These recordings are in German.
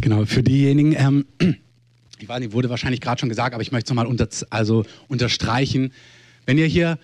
Genau, für diejenigen, ähm, ich weiß nicht, wurde wahrscheinlich gerade schon gesagt, aber ich möchte es nochmal unter, also unterstreichen. Wenn ihr hier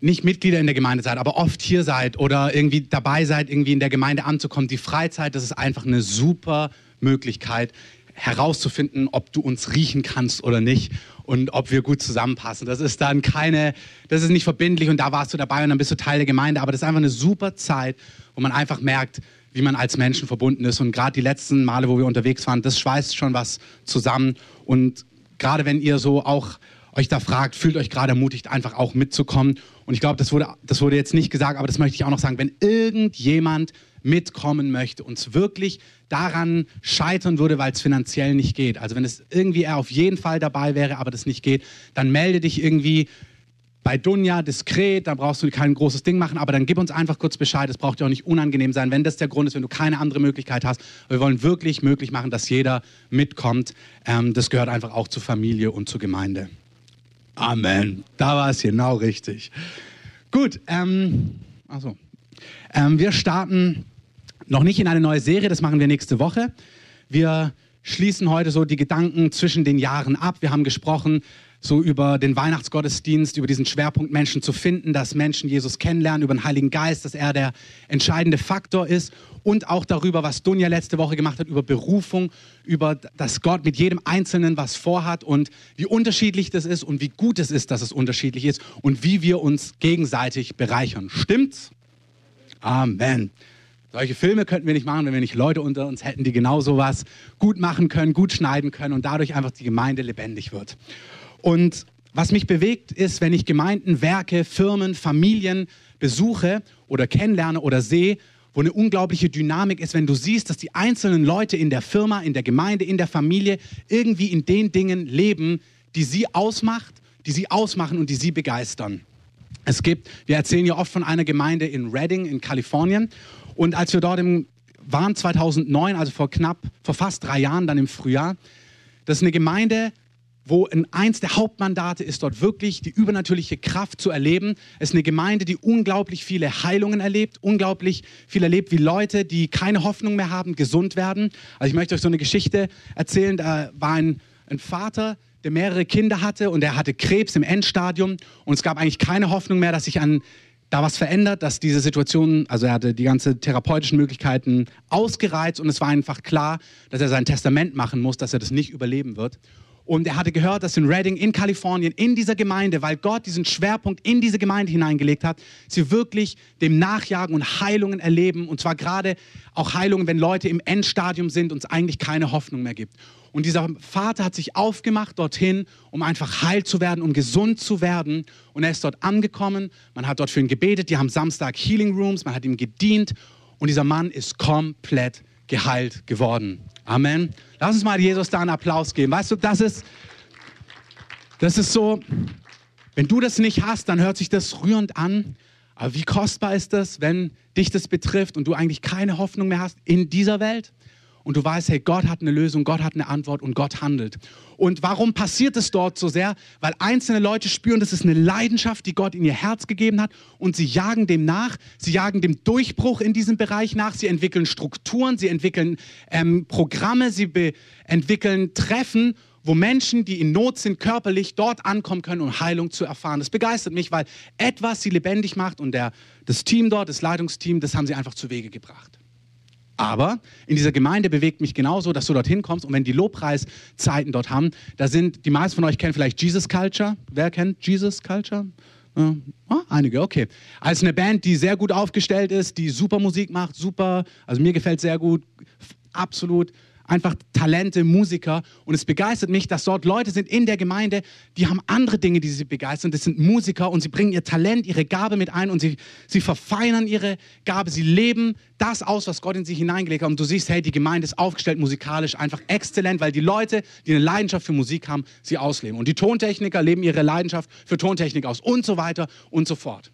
nicht Mitglieder in der Gemeinde seid, aber oft hier seid oder irgendwie dabei seid, irgendwie in der Gemeinde anzukommen, die Freizeit, das ist einfach eine super Möglichkeit herauszufinden, ob du uns riechen kannst oder nicht und ob wir gut zusammenpassen. Das ist dann keine, das ist nicht verbindlich und da warst du dabei und dann bist du Teil der Gemeinde, aber das ist einfach eine super Zeit, wo man einfach merkt, wie man als Menschen verbunden ist. Und gerade die letzten Male, wo wir unterwegs waren, das schweißt schon was zusammen. Und gerade wenn ihr so auch euch da fragt, fühlt euch gerade ermutigt, einfach auch mitzukommen. Und ich glaube, das wurde, das wurde jetzt nicht gesagt, aber das möchte ich auch noch sagen. Wenn irgendjemand mitkommen möchte, uns wirklich daran scheitern würde, weil es finanziell nicht geht. Also wenn es irgendwie er auf jeden Fall dabei wäre, aber das nicht geht, dann melde dich irgendwie bei Dunja diskret, da brauchst du kein großes Ding machen, aber dann gib uns einfach kurz Bescheid. Es braucht ja auch nicht unangenehm sein, wenn das der Grund ist, wenn du keine andere Möglichkeit hast. Wir wollen wirklich möglich machen, dass jeder mitkommt. Ähm, das gehört einfach auch zur Familie und zur Gemeinde. Amen. Da war es genau richtig. Gut, ähm, also, ähm, wir starten noch nicht in eine neue Serie, das machen wir nächste Woche. Wir schließen heute so die Gedanken zwischen den Jahren ab. Wir haben gesprochen so über den Weihnachtsgottesdienst, über diesen Schwerpunkt Menschen zu finden, dass Menschen Jesus kennenlernen, über den Heiligen Geist, dass er der entscheidende Faktor ist und auch darüber, was Dunja letzte Woche gemacht hat, über Berufung, über dass Gott mit jedem Einzelnen was vorhat und wie unterschiedlich das ist und wie gut es ist, dass es unterschiedlich ist und wie wir uns gegenseitig bereichern. Stimmt's? Amen. Solche Filme könnten wir nicht machen, wenn wir nicht Leute unter uns hätten, die genau sowas gut machen können, gut schneiden können und dadurch einfach die Gemeinde lebendig wird. Und was mich bewegt, ist, wenn ich Gemeinden, Werke, Firmen, Familien besuche oder kennenlerne oder sehe, wo eine unglaubliche Dynamik ist, wenn du siehst, dass die einzelnen Leute in der Firma, in der Gemeinde, in der Familie irgendwie in den Dingen leben, die sie ausmacht, die sie ausmachen und die sie begeistern. Es gibt, wir erzählen ja oft von einer Gemeinde in Redding in Kalifornien und als wir dort im, waren 2009, also vor knapp, vor fast drei Jahren, dann im Frühjahr, das ist eine Gemeinde, wo eins der Hauptmandate ist, dort wirklich die übernatürliche Kraft zu erleben. Es ist eine Gemeinde, die unglaublich viele Heilungen erlebt, unglaublich viel erlebt, wie Leute, die keine Hoffnung mehr haben, gesund werden. Also ich möchte euch so eine Geschichte erzählen. Da war ein, ein Vater, der mehrere Kinder hatte und er hatte Krebs im Endstadium und es gab eigentlich keine Hoffnung mehr, dass sich an da was verändert, dass diese Situation, also er hatte die ganzen therapeutischen Möglichkeiten ausgereizt und es war einfach klar, dass er sein Testament machen muss, dass er das nicht überleben wird. Und er hatte gehört, dass in Redding, in Kalifornien, in dieser Gemeinde, weil Gott diesen Schwerpunkt in diese Gemeinde hineingelegt hat, sie wirklich dem Nachjagen und Heilungen erleben. Und zwar gerade auch Heilungen, wenn Leute im Endstadium sind und es eigentlich keine Hoffnung mehr gibt. Und dieser Vater hat sich aufgemacht dorthin, um einfach heil zu werden, um gesund zu werden. Und er ist dort angekommen. Man hat dort für ihn gebetet. Die haben Samstag Healing Rooms. Man hat ihm gedient. Und dieser Mann ist komplett geheilt geworden. Amen. Lass uns mal Jesus da einen Applaus geben. Weißt du, das ist, das ist so, wenn du das nicht hast, dann hört sich das rührend an. Aber wie kostbar ist das, wenn dich das betrifft und du eigentlich keine Hoffnung mehr hast in dieser Welt? Und du weißt, hey, Gott hat eine Lösung, Gott hat eine Antwort und Gott handelt. Und warum passiert es dort so sehr? Weil einzelne Leute spüren, das ist eine Leidenschaft, die Gott in ihr Herz gegeben hat und sie jagen dem nach, sie jagen dem Durchbruch in diesem Bereich nach, sie entwickeln Strukturen, sie entwickeln ähm, Programme, sie entwickeln Treffen wo Menschen, die in Not sind, körperlich dort ankommen können, um Heilung zu erfahren. Das begeistert mich, weil etwas sie lebendig macht und der, das Team dort, das Leitungsteam, das haben sie einfach zu Wege gebracht. Aber in dieser Gemeinde bewegt mich genauso, dass du dorthin kommst und wenn die Lobpreiszeiten dort haben, da sind, die meisten von euch kennen vielleicht Jesus Culture. Wer kennt Jesus Culture? Ja, ah, einige, okay. Als eine Band, die sehr gut aufgestellt ist, die super Musik macht, super, also mir gefällt sehr gut, absolut einfach Talente, Musiker. Und es begeistert mich, dass dort Leute sind in der Gemeinde, die haben andere Dinge, die sie begeistern. Das sind Musiker und sie bringen ihr Talent, ihre Gabe mit ein und sie, sie verfeinern ihre Gabe. Sie leben das aus, was Gott in sie hineingelegt hat. Und du siehst, hey, die Gemeinde ist aufgestellt musikalisch einfach exzellent, weil die Leute, die eine Leidenschaft für Musik haben, sie ausleben. Und die Tontechniker leben ihre Leidenschaft für Tontechnik aus und so weiter und so fort.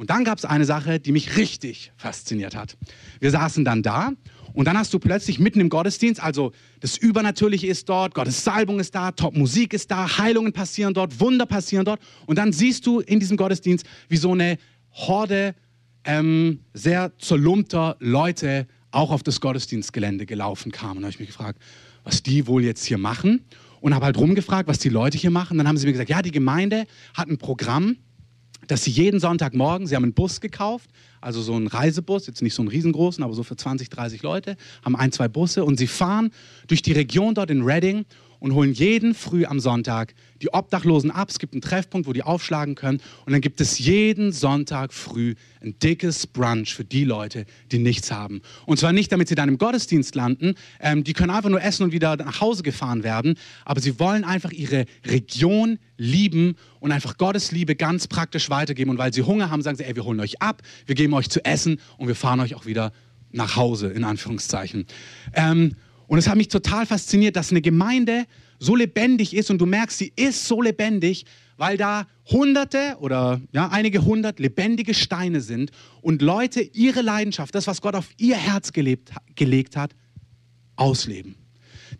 Und dann gab es eine Sache, die mich richtig fasziniert hat. Wir saßen dann da und dann hast du plötzlich mitten im Gottesdienst, also das Übernatürliche ist dort, Gottes Salbung ist da, Top-Musik ist da, Heilungen passieren dort, Wunder passieren dort. Und dann siehst du in diesem Gottesdienst, wie so eine Horde ähm, sehr zerlumpter Leute auch auf das Gottesdienstgelände gelaufen kamen. Und habe ich mich gefragt, was die wohl jetzt hier machen und habe halt rumgefragt, was die Leute hier machen. Dann haben sie mir gesagt, ja, die Gemeinde hat ein Programm, dass sie jeden Sonntagmorgen, sie haben einen Bus gekauft, also so einen Reisebus, jetzt nicht so einen riesengroßen, aber so für 20, 30 Leute, haben ein, zwei Busse und sie fahren durch die Region dort in Reading und holen jeden früh am Sonntag die Obdachlosen ab. Es gibt einen Treffpunkt, wo die aufschlagen können. Und dann gibt es jeden Sonntag früh ein dickes Brunch für die Leute, die nichts haben. Und zwar nicht, damit sie dann im Gottesdienst landen. Ähm, die können einfach nur essen und wieder nach Hause gefahren werden. Aber sie wollen einfach ihre Region lieben und einfach Gottes Liebe ganz praktisch weitergeben. Und weil sie Hunger haben, sagen sie, ey, wir holen euch ab, wir geben euch zu essen und wir fahren euch auch wieder nach Hause, in Anführungszeichen. Ähm, und es hat mich total fasziniert, dass eine Gemeinde so lebendig ist und du merkst, sie ist so lebendig, weil da hunderte oder ja, einige hundert lebendige Steine sind und Leute ihre Leidenschaft, das, was Gott auf ihr Herz gelebt, gelegt hat, ausleben.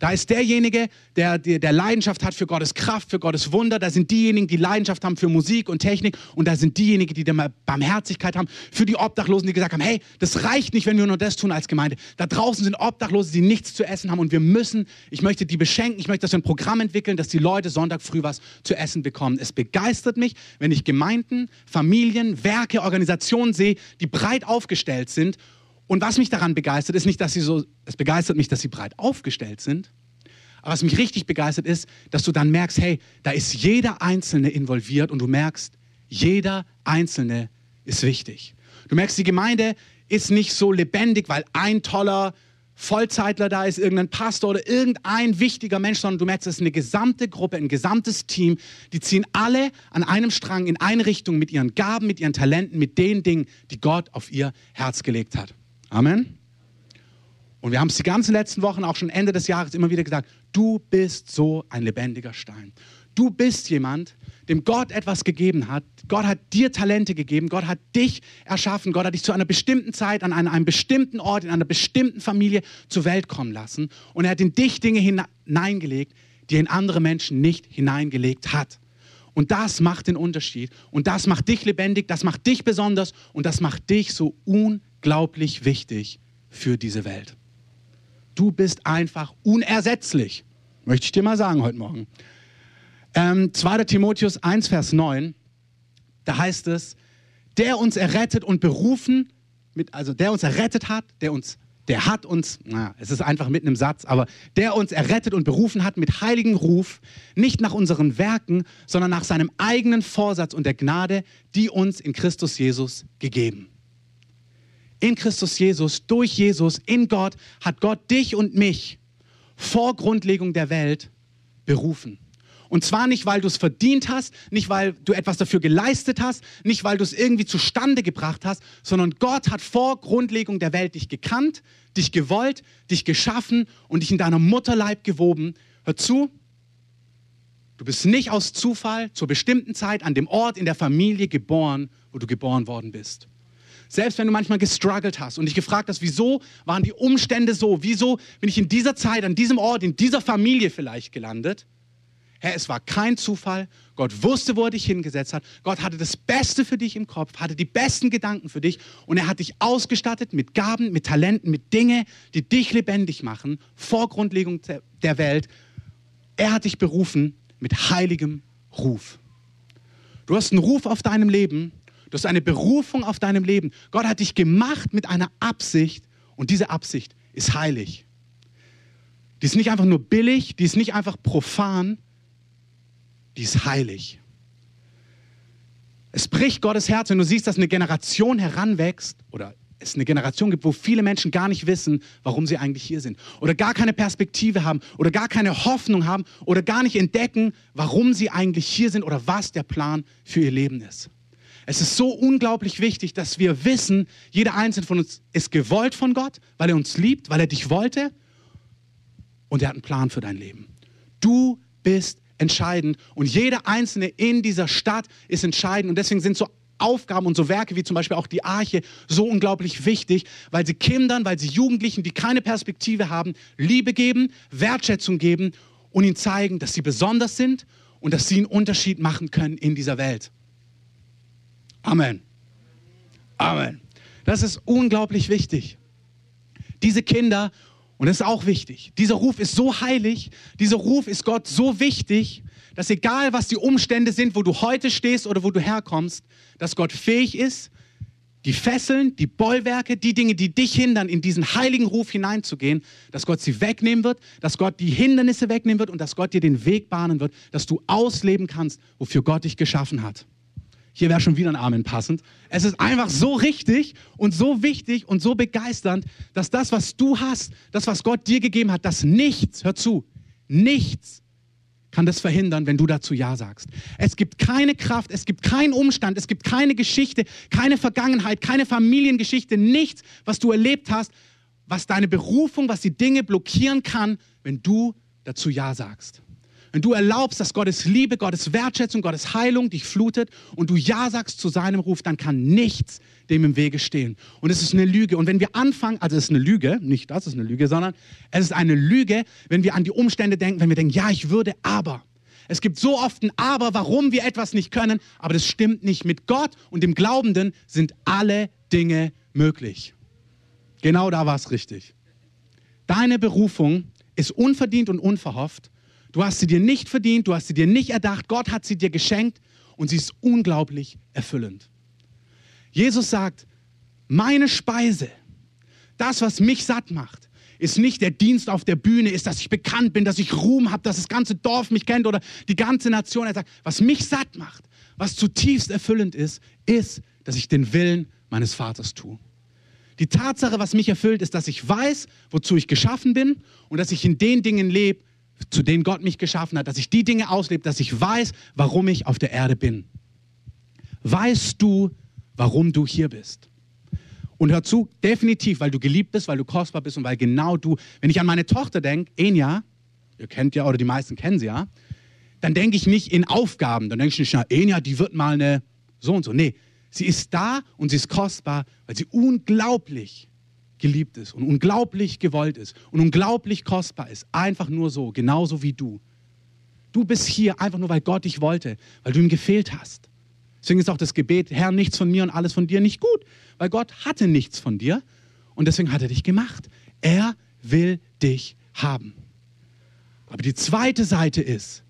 Da ist derjenige, der, der, der Leidenschaft hat für Gottes Kraft, für Gottes Wunder. Da sind diejenigen, die Leidenschaft haben für Musik und Technik. Und da sind diejenigen, die Barmherzigkeit haben für die Obdachlosen, die gesagt haben, hey, das reicht nicht, wenn wir nur das tun als Gemeinde. Da draußen sind Obdachlose, die nichts zu essen haben. Und wir müssen, ich möchte die beschenken, ich möchte, dass wir ein Programm entwickeln, dass die Leute Sonntag früh was zu essen bekommen. Es begeistert mich, wenn ich Gemeinden, Familien, Werke, Organisationen sehe, die breit aufgestellt sind und was mich daran begeistert, ist nicht, dass sie so, es begeistert mich, dass sie breit aufgestellt sind. Aber was mich richtig begeistert ist, dass du dann merkst, hey, da ist jeder Einzelne involviert und du merkst, jeder Einzelne ist wichtig. Du merkst, die Gemeinde ist nicht so lebendig, weil ein toller Vollzeitler da ist, irgendein Pastor oder irgendein wichtiger Mensch, sondern du merkst, es ist eine gesamte Gruppe, ein gesamtes Team. Die ziehen alle an einem Strang in eine Richtung mit ihren Gaben, mit ihren Talenten, mit den Dingen, die Gott auf ihr Herz gelegt hat. Amen. Und wir haben es die ganzen letzten Wochen, auch schon Ende des Jahres, immer wieder gesagt, du bist so ein lebendiger Stein. Du bist jemand, dem Gott etwas gegeben hat. Gott hat dir Talente gegeben. Gott hat dich erschaffen. Gott hat dich zu einer bestimmten Zeit, an einem, bestimmten Ort, in einer bestimmten Familie zur Welt kommen lassen. Und er hat in dich Dinge hineingelegt, die er in andere Menschen nicht hineingelegt hat. Und das macht den Unterschied. Und das macht dich lebendig, das macht dich besonders und das macht dich so unglaublich unglaublich wichtig für diese Welt. Du bist einfach unersetzlich, möchte ich dir mal sagen heute Morgen. Ähm, 2. Timotheus 1, Vers 9, da heißt es, der uns errettet und berufen, mit, also der uns errettet hat, der uns, der hat uns, na, es ist einfach mitten im Satz, aber der uns errettet und berufen hat mit heiligen Ruf, nicht nach unseren Werken, sondern nach seinem eigenen Vorsatz und der Gnade, die uns in Christus Jesus gegeben in Christus Jesus, durch Jesus, in Gott, hat Gott dich und mich vor Grundlegung der Welt berufen. Und zwar nicht, weil du es verdient hast, nicht, weil du etwas dafür geleistet hast, nicht, weil du es irgendwie zustande gebracht hast, sondern Gott hat vor Grundlegung der Welt dich gekannt, dich gewollt, dich geschaffen und dich in deiner Mutterleib gewoben. Hör zu, du bist nicht aus Zufall zur bestimmten Zeit an dem Ort in der Familie geboren, wo du geboren worden bist. Selbst wenn du manchmal gestruggelt hast und dich gefragt hast, wieso waren die Umstände so? Wieso bin ich in dieser Zeit, an diesem Ort, in dieser Familie vielleicht gelandet? Herr, es war kein Zufall. Gott wusste, wo er dich hingesetzt hat. Gott hatte das Beste für dich im Kopf, hatte die besten Gedanken für dich und er hat dich ausgestattet mit Gaben, mit Talenten, mit Dingen, die dich lebendig machen, vor Grundlegung der Welt. Er hat dich berufen mit heiligem Ruf. Du hast einen Ruf auf deinem Leben, Du hast eine Berufung auf deinem Leben. Gott hat dich gemacht mit einer Absicht und diese Absicht ist heilig. Die ist nicht einfach nur billig, die ist nicht einfach profan, die ist heilig. Es bricht Gottes Herz, wenn du siehst, dass eine Generation heranwächst oder es eine Generation gibt, wo viele Menschen gar nicht wissen, warum sie eigentlich hier sind oder gar keine Perspektive haben oder gar keine Hoffnung haben oder gar nicht entdecken, warum sie eigentlich hier sind oder was der Plan für ihr Leben ist. Es ist so unglaublich wichtig, dass wir wissen, jeder Einzelne von uns ist gewollt von Gott, weil er uns liebt, weil er dich wollte und er hat einen Plan für dein Leben. Du bist entscheidend und jeder Einzelne in dieser Stadt ist entscheidend und deswegen sind so Aufgaben und so Werke wie zum Beispiel auch die Arche so unglaublich wichtig, weil sie Kindern, weil sie Jugendlichen, die keine Perspektive haben, Liebe geben, Wertschätzung geben und ihnen zeigen, dass sie besonders sind und dass sie einen Unterschied machen können in dieser Welt. Amen. Amen. Das ist unglaublich wichtig. diese Kinder, und das ist auch wichtig, dieser Ruf ist so heilig, dieser Ruf ist Gott so wichtig, dass egal was die Umstände sind, wo du heute stehst oder wo du herkommst, dass Gott fähig ist, die Fesseln, die Bollwerke, die Dinge, die dich hindern, in diesen heiligen Ruf hineinzugehen, dass Gott sie wegnehmen wird, dass Gott die Hindernisse wegnehmen wird und dass Gott dir den Weg bahnen wird, dass du ausleben kannst, wofür Gott dich geschaffen hat. Hier wäre schon wieder ein Amen passend. Es ist einfach so richtig und so wichtig und so begeisternd, dass das, was du hast, das, was Gott dir gegeben hat, dass nichts, hör zu, nichts kann das verhindern, wenn du dazu Ja sagst. Es gibt keine Kraft, es gibt keinen Umstand, es gibt keine Geschichte, keine Vergangenheit, keine Familiengeschichte, nichts, was du erlebt hast, was deine Berufung, was die Dinge blockieren kann, wenn du dazu Ja sagst. Wenn du erlaubst, dass Gottes Liebe, Gottes Wertschätzung, Gottes Heilung dich flutet und du Ja sagst zu seinem Ruf, dann kann nichts dem im Wege stehen. Und es ist eine Lüge. Und wenn wir anfangen, also es ist eine Lüge, nicht das ist eine Lüge, sondern es ist eine Lüge, wenn wir an die Umstände denken, wenn wir denken, ja, ich würde, aber. Es gibt so oft ein Aber, warum wir etwas nicht können, aber das stimmt nicht. Mit Gott und dem Glaubenden sind alle Dinge möglich. Genau da war es richtig. Deine Berufung ist unverdient und unverhofft Du hast sie dir nicht verdient, du hast sie dir nicht erdacht, Gott hat sie dir geschenkt und sie ist unglaublich erfüllend. Jesus sagt, meine Speise, das, was mich satt macht, ist nicht der Dienst auf der Bühne, ist, dass ich bekannt bin, dass ich Ruhm habe, dass das ganze Dorf mich kennt oder die ganze Nation. Er sagt, was mich satt macht, was zutiefst erfüllend ist, ist, dass ich den Willen meines Vaters tue. Die Tatsache, was mich erfüllt, ist, dass ich weiß, wozu ich geschaffen bin und dass ich in den Dingen lebe, zu denen Gott mich geschaffen hat, dass ich die Dinge auslebe, dass ich weiß, warum ich auf der Erde bin. Weißt du, warum du hier bist? Und hör zu, definitiv, weil du geliebt bist, weil du kostbar bist und weil genau du, wenn ich an meine Tochter denke, Enya, ihr kennt ja oder die meisten kennen sie ja, dann denke ich nicht in Aufgaben, dann denke ich nicht, na, Enya, die wird mal eine so und so. Nee, sie ist da und sie ist kostbar, weil sie unglaublich geliebt ist und unglaublich gewollt ist und unglaublich kostbar ist. Einfach nur so, genauso wie du. Du bist hier einfach nur, weil Gott dich wollte, weil du ihm gefehlt hast. Deswegen ist auch das Gebet, Herr, nichts von mir und alles von dir nicht gut, weil Gott hatte nichts von dir und deswegen hat er dich gemacht. Er will dich haben. Aber die zweite Seite ist,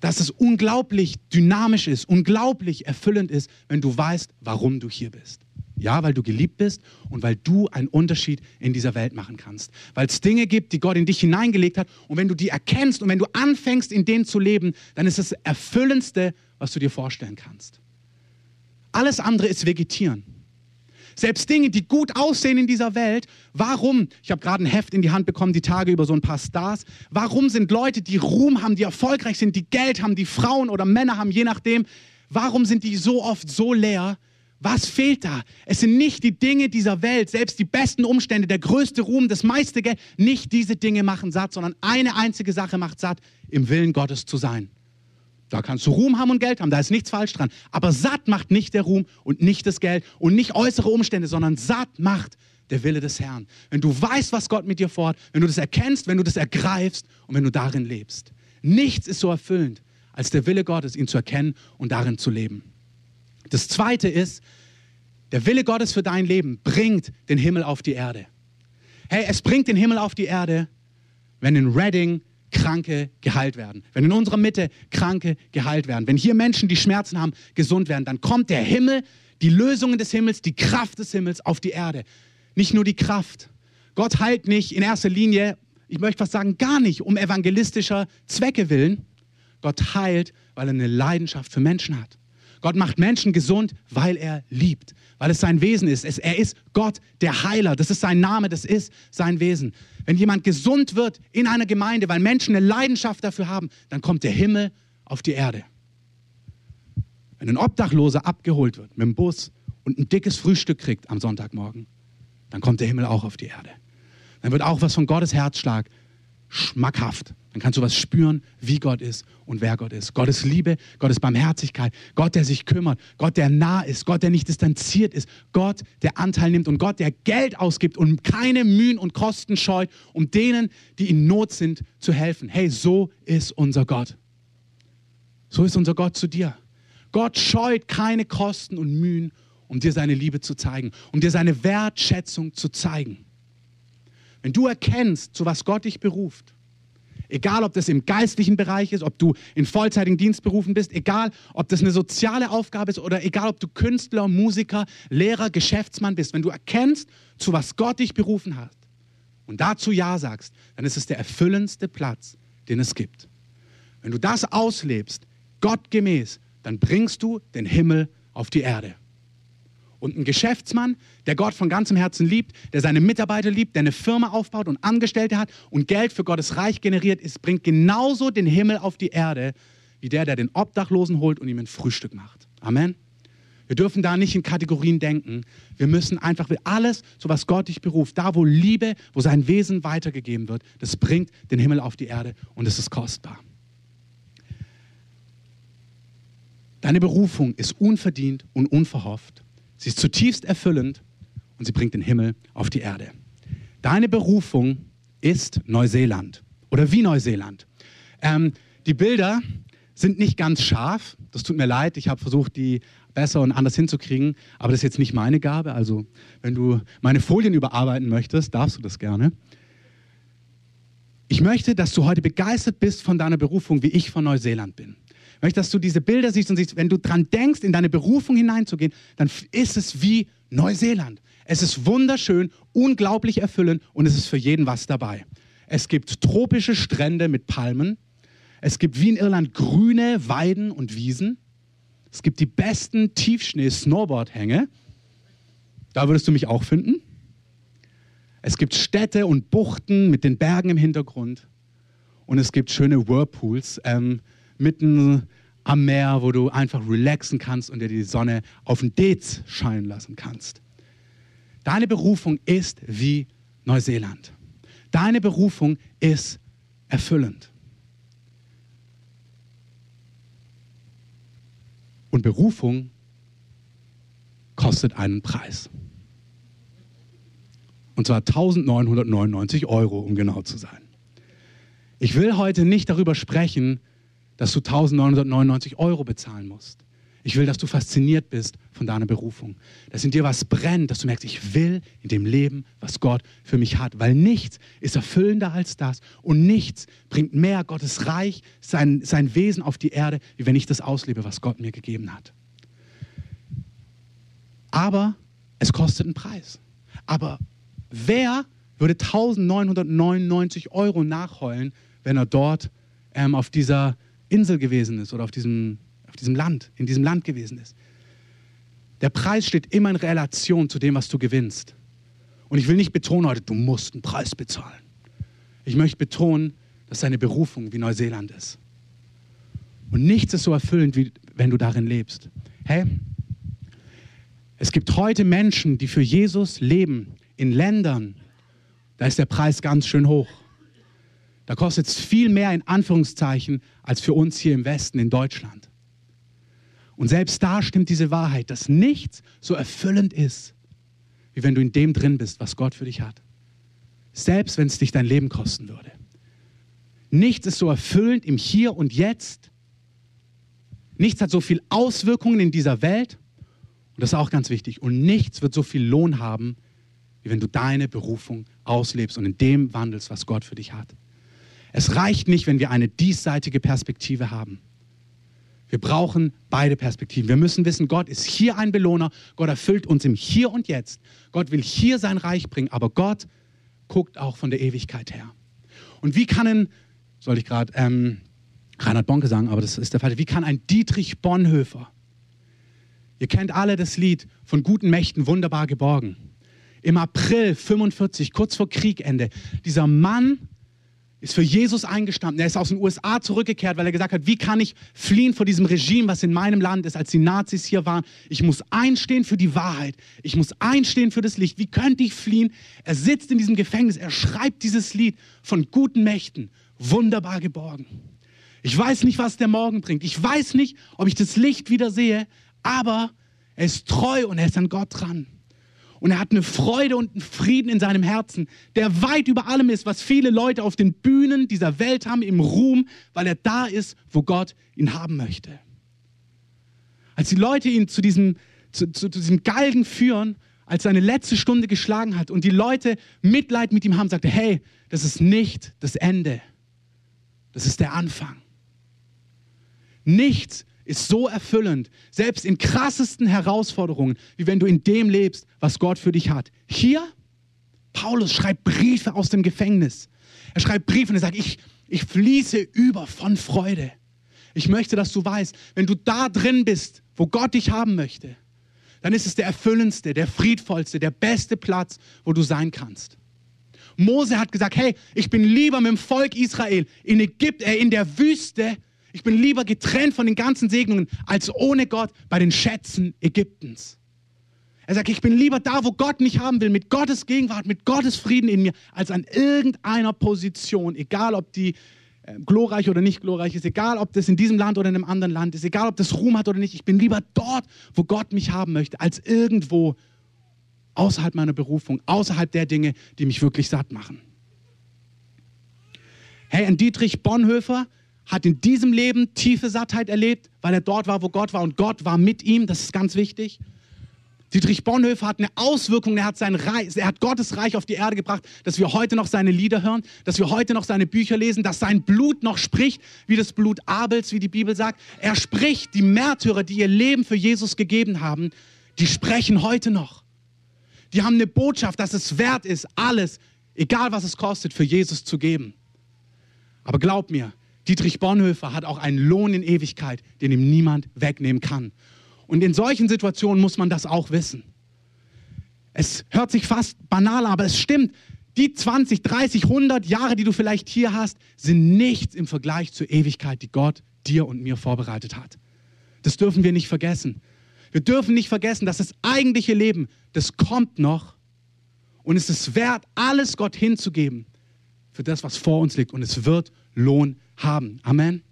dass es unglaublich dynamisch ist, unglaublich erfüllend ist, wenn du weißt, warum du hier bist. Ja, weil du geliebt bist und weil du einen Unterschied in dieser Welt machen kannst. Weil es Dinge gibt, die Gott in dich hineingelegt hat. Und wenn du die erkennst und wenn du anfängst, in denen zu leben, dann ist das Erfüllendste, was du dir vorstellen kannst. Alles andere ist Vegetieren. Selbst Dinge, die gut aussehen in dieser Welt, warum, ich habe gerade ein Heft in die Hand bekommen, die Tage über so ein paar Stars, warum sind Leute, die Ruhm haben, die erfolgreich sind, die Geld haben, die Frauen oder Männer haben, je nachdem, warum sind die so oft so leer, was fehlt da? Es sind nicht die Dinge dieser Welt, selbst die besten Umstände, der größte Ruhm, das meiste Geld. Nicht diese Dinge machen satt, sondern eine einzige Sache macht satt, im Willen Gottes zu sein. Da kannst du Ruhm haben und Geld haben, da ist nichts falsch dran. Aber satt macht nicht der Ruhm und nicht das Geld und nicht äußere Umstände, sondern satt macht der Wille des Herrn. Wenn du weißt, was Gott mit dir vorhat, wenn du das erkennst, wenn du das ergreifst und wenn du darin lebst. Nichts ist so erfüllend, als der Wille Gottes, ihn zu erkennen und darin zu leben. Das zweite ist, der Wille Gottes für dein Leben bringt den Himmel auf die Erde. Hey, es bringt den Himmel auf die Erde, wenn in Reading Kranke geheilt werden. Wenn in unserer Mitte Kranke geheilt werden. Wenn hier Menschen, die Schmerzen haben, gesund werden, dann kommt der Himmel, die Lösungen des Himmels, die Kraft des Himmels auf die Erde. Nicht nur die Kraft. Gott heilt nicht in erster Linie, ich möchte fast sagen, gar nicht um evangelistischer Zwecke willen. Gott heilt, weil er eine Leidenschaft für Menschen hat. Gott macht Menschen gesund, weil er liebt, weil es sein Wesen ist. Es, er ist Gott, der Heiler. Das ist sein Name, das ist sein Wesen. Wenn jemand gesund wird in einer Gemeinde, weil Menschen eine Leidenschaft dafür haben, dann kommt der Himmel auf die Erde. Wenn ein Obdachloser abgeholt wird mit dem Bus und ein dickes Frühstück kriegt am Sonntagmorgen, dann kommt der Himmel auch auf die Erde. Dann wird auch was von Gottes Herzschlag schmackhaft. Dann kannst du was spüren, wie Gott ist und wer Gott ist. Gottes Liebe, Gottes Barmherzigkeit, Gott, der sich kümmert, Gott, der nah ist, Gott, der nicht distanziert ist, Gott, der Anteil nimmt und Gott, der Geld ausgibt und keine Mühen und Kosten scheut, um denen, die in Not sind, zu helfen. Hey, so ist unser Gott. So ist unser Gott zu dir. Gott scheut keine Kosten und Mühen, um dir seine Liebe zu zeigen, um dir seine Wertschätzung zu zeigen. Wenn du erkennst, zu was Gott dich beruft, egal ob das im geistlichen Bereich ist, ob du in vollzeitigen Dienst berufen bist, egal ob das eine soziale Aufgabe ist oder egal ob du Künstler, Musiker, Lehrer, Geschäftsmann bist, wenn du erkennst, zu was Gott dich berufen hat und dazu Ja sagst, dann ist es der erfüllendste Platz, den es gibt. Wenn du das auslebst, gottgemäß, dann bringst du den Himmel auf die Erde. Und ein Geschäftsmann, der Gott von ganzem Herzen liebt, der seine Mitarbeiter liebt, der eine Firma aufbaut und Angestellte hat und Geld für Gottes Reich generiert, ist, bringt genauso den Himmel auf die Erde, wie der, der den Obdachlosen holt und ihm ein Frühstück macht. Amen. Wir dürfen da nicht in Kategorien denken. Wir müssen einfach alles, so was Gott dich beruft, da wo Liebe, wo sein Wesen weitergegeben wird, das bringt den Himmel auf die Erde und es ist kostbar. Deine Berufung ist unverdient und unverhofft. Sie ist zutiefst erfüllend und sie bringt den Himmel auf die Erde. Deine Berufung ist Neuseeland oder wie Neuseeland. Ähm, die Bilder sind nicht ganz scharf. Das tut mir leid. Ich habe versucht, die besser und anders hinzukriegen. Aber das ist jetzt nicht meine Gabe. Also, wenn du meine Folien überarbeiten möchtest, darfst du das gerne. Ich möchte, dass du heute begeistert bist von deiner Berufung, wie ich von Neuseeland bin. Ich möchte, dass du diese Bilder siehst und siehst, wenn du dran denkst, in deine Berufung hineinzugehen, dann ist es wie Neuseeland. Es ist wunderschön, unglaublich erfüllend und es ist für jeden was dabei. Es gibt tropische Strände mit Palmen. Es gibt wie in Irland grüne Weiden und Wiesen. Es gibt die besten Tiefschnee-Snowboard-Hänge. Da würdest du mich auch finden. Es gibt Städte und Buchten mit den Bergen im Hintergrund. Und es gibt schöne Whirlpools. Ähm, mitten am Meer, wo du einfach relaxen kannst und dir die Sonne auf den Dez scheinen lassen kannst. Deine Berufung ist wie Neuseeland. Deine Berufung ist erfüllend. Und Berufung kostet einen Preis. Und zwar 1999 Euro, um genau zu sein. Ich will heute nicht darüber sprechen, dass du 1999 Euro bezahlen musst. Ich will, dass du fasziniert bist von deiner Berufung. Dass in dir was brennt, dass du merkst, ich will in dem Leben, was Gott für mich hat. Weil nichts ist erfüllender als das und nichts bringt mehr Gottes Reich, sein, sein Wesen auf die Erde, wie wenn ich das auslebe, was Gott mir gegeben hat. Aber es kostet einen Preis. Aber wer würde 1999 Euro nachheulen, wenn er dort ähm, auf dieser Insel gewesen ist oder auf diesem, auf diesem Land, in diesem Land gewesen ist. Der Preis steht immer in Relation zu dem, was du gewinnst. Und ich will nicht betonen heute, du musst einen Preis bezahlen. Ich möchte betonen, dass deine Berufung wie Neuseeland ist. Und nichts ist so erfüllend, wie wenn du darin lebst. Hey, es gibt heute Menschen, die für Jesus leben in Ländern, da ist der Preis ganz schön hoch. Da kostet es viel mehr in Anführungszeichen als für uns hier im Westen in Deutschland. Und selbst da stimmt diese Wahrheit, dass nichts so erfüllend ist, wie wenn du in dem drin bist, was Gott für dich hat. Selbst wenn es dich dein Leben kosten würde. Nichts ist so erfüllend im Hier und Jetzt. Nichts hat so viel Auswirkungen in dieser Welt. Und das ist auch ganz wichtig. Und nichts wird so viel Lohn haben, wie wenn du deine Berufung auslebst und in dem wandelst, was Gott für dich hat. Es reicht nicht, wenn wir eine diesseitige Perspektive haben. Wir brauchen beide Perspektiven. Wir müssen wissen, Gott ist hier ein Belohner. Gott erfüllt uns im Hier und Jetzt. Gott will hier sein Reich bringen, aber Gott guckt auch von der Ewigkeit her. Und wie kann ein, soll ich gerade ähm, Reinhard Bonke sagen, aber das ist der Fall, wie kann ein Dietrich Bonhoeffer, ihr kennt alle das Lied von guten Mächten wunderbar geborgen, im April 45, kurz vor Kriegende, dieser Mann ist für Jesus eingestanden. Er ist aus den USA zurückgekehrt, weil er gesagt hat, wie kann ich fliehen vor diesem Regime, was in meinem Land ist, als die Nazis hier waren. Ich muss einstehen für die Wahrheit. Ich muss einstehen für das Licht. Wie könnte ich fliehen? Er sitzt in diesem Gefängnis. Er schreibt dieses Lied von guten Mächten. Wunderbar geborgen. Ich weiß nicht, was der Morgen bringt. Ich weiß nicht, ob ich das Licht wieder sehe, aber er ist treu und er ist an Gott dran. Und er hat eine Freude und einen Frieden in seinem Herzen, der weit über allem ist, was viele Leute auf den Bühnen dieser Welt haben, im Ruhm, weil er da ist, wo Gott ihn haben möchte. Als die Leute ihn zu diesem, zu, zu, zu diesem Galgen führen, als seine letzte Stunde geschlagen hat und die Leute Mitleid mit ihm haben, sagte, hey, das ist nicht das Ende, das ist der Anfang. Nichts ist so erfüllend, selbst in krassesten Herausforderungen, wie wenn du in dem lebst, was Gott für dich hat. Hier, Paulus schreibt Briefe aus dem Gefängnis. Er schreibt Briefe und er sagt, ich, ich fließe über von Freude. Ich möchte, dass du weißt, wenn du da drin bist, wo Gott dich haben möchte, dann ist es der erfüllendste, der friedvollste, der beste Platz, wo du sein kannst. Mose hat gesagt, hey, ich bin lieber mit dem Volk Israel in Ägypten, äh, in der Wüste, ich bin lieber getrennt von den ganzen Segnungen, als ohne Gott bei den Schätzen Ägyptens. Er sagt, ich bin lieber da, wo Gott mich haben will, mit Gottes Gegenwart, mit Gottes Frieden in mir, als an irgendeiner Position, egal ob die äh, glorreich oder nicht glorreich ist, egal ob das in diesem Land oder in einem anderen Land ist, egal ob das Ruhm hat oder nicht. Ich bin lieber dort, wo Gott mich haben möchte, als irgendwo außerhalb meiner Berufung, außerhalb der Dinge, die mich wirklich satt machen. Hey, ein Dietrich Bonhoeffer hat in diesem Leben tiefe Sattheit erlebt, weil er dort war, wo Gott war und Gott war mit ihm. Das ist ganz wichtig. Dietrich Bonhoeffer hat eine Auswirkung, er hat, sein Reich, er hat Gottes Reich auf die Erde gebracht, dass wir heute noch seine Lieder hören, dass wir heute noch seine Bücher lesen, dass sein Blut noch spricht, wie das Blut Abels, wie die Bibel sagt. Er spricht, die Märtyrer, die ihr Leben für Jesus gegeben haben, die sprechen heute noch. Die haben eine Botschaft, dass es wert ist, alles, egal was es kostet, für Jesus zu geben. Aber glaub mir, Dietrich Bonhoeffer hat auch einen Lohn in Ewigkeit, den ihm niemand wegnehmen kann. Und in solchen Situationen muss man das auch wissen. Es hört sich fast banal, aber es stimmt. Die 20, 30, 100 Jahre, die du vielleicht hier hast, sind nichts im Vergleich zur Ewigkeit, die Gott dir und mir vorbereitet hat. Das dürfen wir nicht vergessen. Wir dürfen nicht vergessen, dass das eigentliche Leben, das kommt noch und es ist wert, alles Gott hinzugeben für das, was vor uns liegt und es wird Lohn haben. Amen.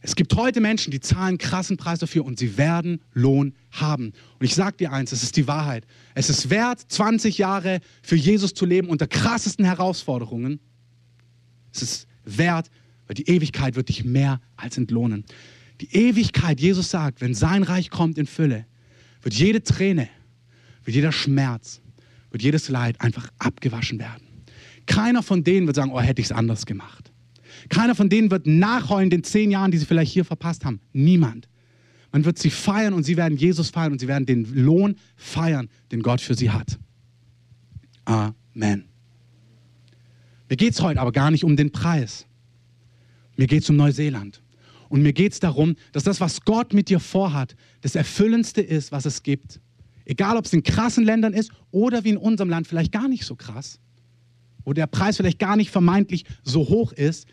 Es gibt heute Menschen, die zahlen krassen Preis dafür und sie werden Lohn haben. Und ich sage dir eins, es ist die Wahrheit. Es ist wert, 20 Jahre für Jesus zu leben unter krassesten Herausforderungen. Es ist wert, weil die Ewigkeit wird dich mehr als entlohnen. Die Ewigkeit, Jesus sagt, wenn sein Reich kommt in Fülle, wird jede Träne, wird jeder Schmerz, wird jedes Leid einfach abgewaschen werden. Keiner von denen wird sagen, oh, hätte ich es anders gemacht. Keiner von denen wird nachheulen den zehn Jahren, die sie vielleicht hier verpasst haben. Niemand. Man wird sie feiern und sie werden Jesus feiern und sie werden den Lohn feiern, den Gott für sie hat. Amen. Mir geht es heute aber gar nicht um den Preis. Mir geht es um Neuseeland. Und mir geht es darum, dass das, was Gott mit dir vorhat, das Erfüllendste ist, was es gibt. Egal, ob es in krassen Ländern ist oder wie in unserem Land vielleicht gar nicht so krass, wo der Preis vielleicht gar nicht vermeintlich so hoch ist,